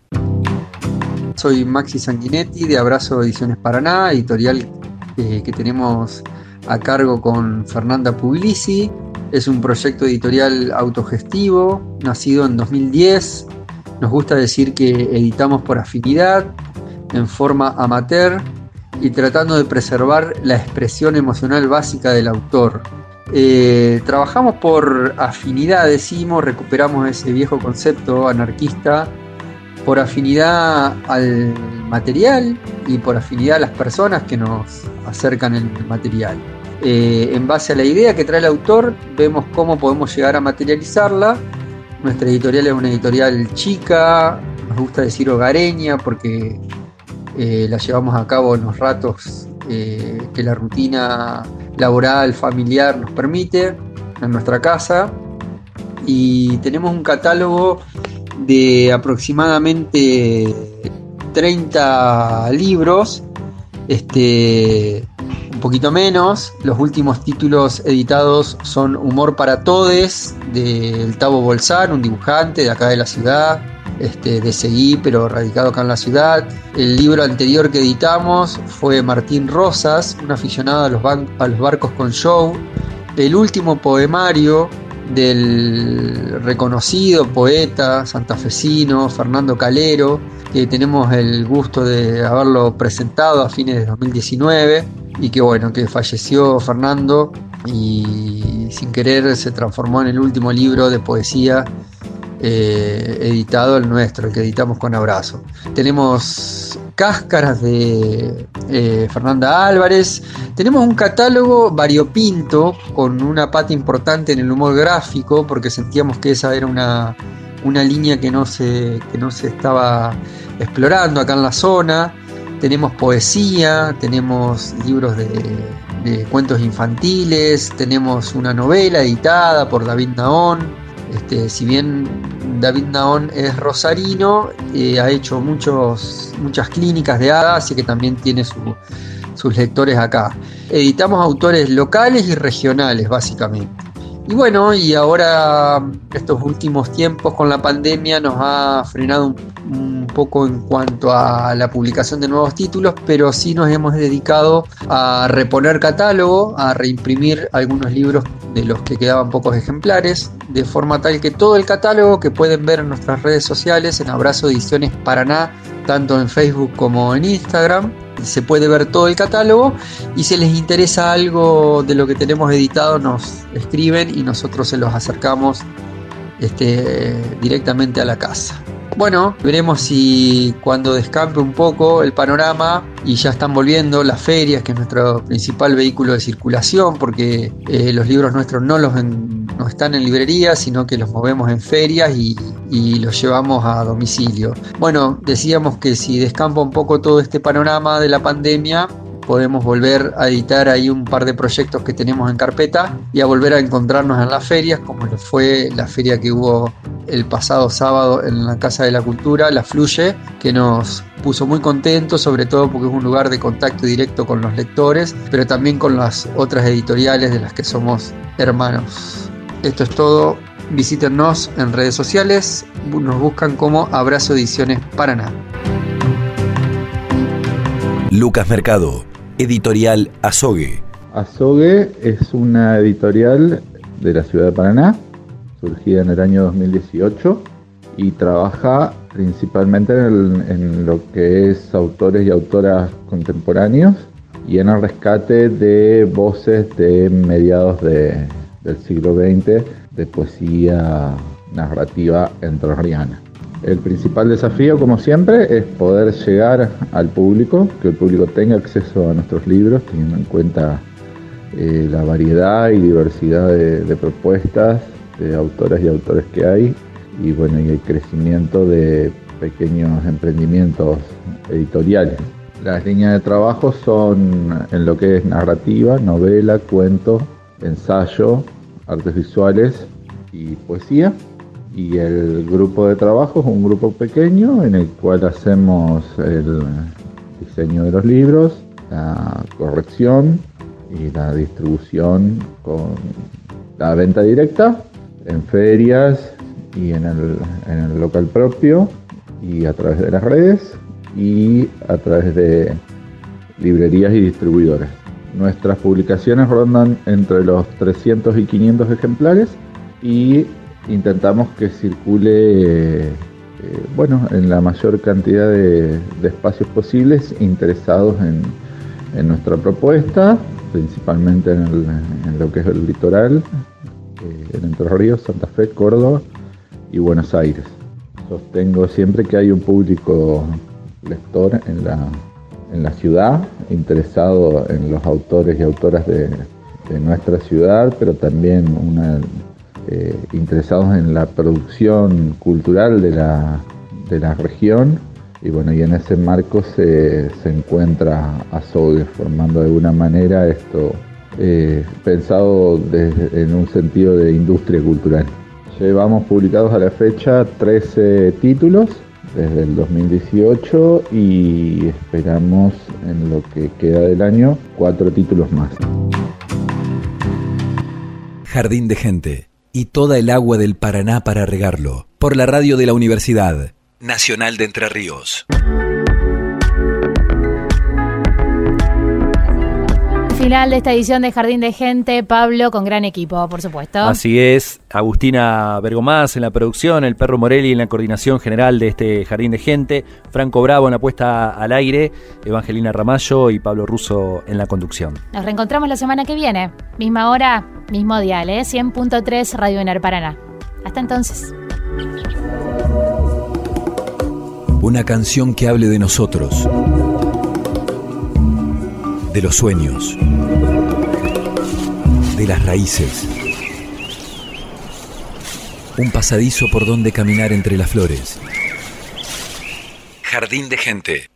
Soy Maxi Sanguinetti de Abrazo Ediciones Paraná, editorial eh, que tenemos a cargo con Fernanda Puglisi. Es un proyecto editorial autogestivo, nacido en 2010 nos gusta decir que editamos por afinidad, en forma amateur y tratando de preservar la expresión emocional básica del autor. Eh, trabajamos por afinidad, decimos, recuperamos ese viejo concepto anarquista, por afinidad al material y por afinidad a las personas que nos acercan el material. Eh, en base a la idea que trae el autor, vemos cómo podemos llegar a materializarla nuestra editorial es una editorial chica, nos gusta decir hogareña porque eh, la llevamos a cabo en los ratos eh, que la rutina laboral, familiar nos permite en nuestra casa. Y tenemos un catálogo de aproximadamente 30 libros. Este, un poquito menos. Los últimos títulos editados son Humor para Todes, del Tavo Bolsar, un dibujante de acá de la ciudad, este, de Seguí, pero radicado acá en la ciudad. El libro anterior que editamos fue Martín Rosas, un aficionado a los, a los barcos con show. El último poemario del reconocido poeta santafesino Fernando Calero, que tenemos el gusto de haberlo presentado a fines de 2019 y que bueno, que falleció Fernando y sin querer se transformó en el último libro de poesía eh, editado, el nuestro, el que editamos con abrazo. Tenemos cáscaras de eh, Fernanda Álvarez, tenemos un catálogo variopinto con una pata importante en el humor gráfico porque sentíamos que esa era una, una línea que no, se, que no se estaba explorando acá en la zona tenemos poesía, tenemos libros de, cuentos infantiles, tenemos una novela editada por David Naón. Este, si bien David Naón es rosarino, eh, ha hecho muchos, muchas clínicas de hadas, así que también tiene sus lectores acá. Editamos autores locales y regionales, básicamente. Y bueno, y ahora estos últimos tiempos con la pandemia nos ha frenado un, poco en cuanto a la publicación de nuevos títulos, pero sí nos hemos dedicado a reponer catálogo, a reimprimir algunos libros de los que quedaban pocos ejemplares, de forma tal que todo el catálogo que pueden ver en nuestras redes sociales, en Abrazo Ediciones Paraná, tanto en Facebook como en Instagram, se puede ver todo el catálogo y si les interesa algo de lo que tenemos editado nos escriben y nosotros se los acercamos este, directamente a la casa. Bueno, veremos si cuando descampe un poco el panorama y ya están volviendo las ferias, que es nuestro principal vehículo de circulación, porque eh, los libros nuestros no, los no están en librerías, sino que los movemos en ferias y, y los llevamos a domicilio. Bueno, decíamos que si descampa un poco todo este panorama de la pandemia, podemos volver a editar ahí un par de proyectos que tenemos en carpeta y a volver a encontrarnos en las ferias, como fue la feria que hubo el pasado sábado en la Casa de la Cultura, la Fluye, que nos puso muy contentos, sobre todo porque es un lugar de contacto directo con los lectores, pero también con las otras editoriales de las que somos hermanos. Esto es todo. Visítenos en redes sociales, nos buscan como Abrazo Ediciones Paraná. Lucas Mercado, editorial Azogue. Azogue es una editorial de la ciudad de Paraná, surgida en el año 2018 y trabaja principalmente en, el, en, lo que es autores y autoras contemporáneos y en el rescate de voces de mediados de, del siglo XX de poesía narrativa entrerriana. El principal desafío, como siempre, es poder llegar al público, que el público tenga acceso a nuestros libros, teniendo en cuenta eh, la variedad y diversidad de, propuestas de autoras y autores que hay, y bueno, y el crecimiento de pequeños emprendimientos editoriales. Las líneas de trabajo son en lo que es narrativa, novela, cuento, ensayo, artes visuales y poesía y el grupo de trabajo es un grupo pequeño en el cual hacemos el diseño de los libros, la corrección y la distribución con la venta directa en ferias y en el, en el local propio y a través de las redes y a través de librerías y distribuidores. Nuestras publicaciones rondan entre los 300 y 500 ejemplares y intentamos que circule, eh, bueno, en la mayor cantidad de, espacios posibles interesados en, nuestra propuesta, principalmente en, lo que es el litoral, eh, en Entre Ríos, Santa Fe, Córdoba y Buenos Aires. Sostengo siempre que hay un público lector en la, en la ciudad, interesado en los autores y autoras de, nuestra ciudad, pero también una eh, interesados en la producción cultural de la, de la región y bueno, y en ese marco se, se encuentra Azogue, formando de alguna manera esto eh, pensado en un sentido de industria cultural. Llevamos publicados a la fecha 13 títulos desde el 2018 y esperamos en lo que queda del año cuatro títulos más. Jardín de Gente y toda el agua del Paraná para regarlo. Por la radio de la Universidad Nacional de Entre Ríos. Final de esta edición de Jardín de Gente, Pablo, con gran equipo, por supuesto. Así es, Agustina Bergomás en la producción, el Perro Morelli en la coordinación general de este Jardín de Gente, Franco Bravo en la puesta al aire, Evangelina Ramallo y Pablo Russo en la conducción. Nos reencontramos la semana que viene, misma hora, mismo dial, ¿eh? 100.3 Radio Enar Paraná. Hasta entonces. Una canción que hable de nosotros, de los sueños, de las raíces. Un pasadizo por donde caminar entre las flores. Jardín de gente.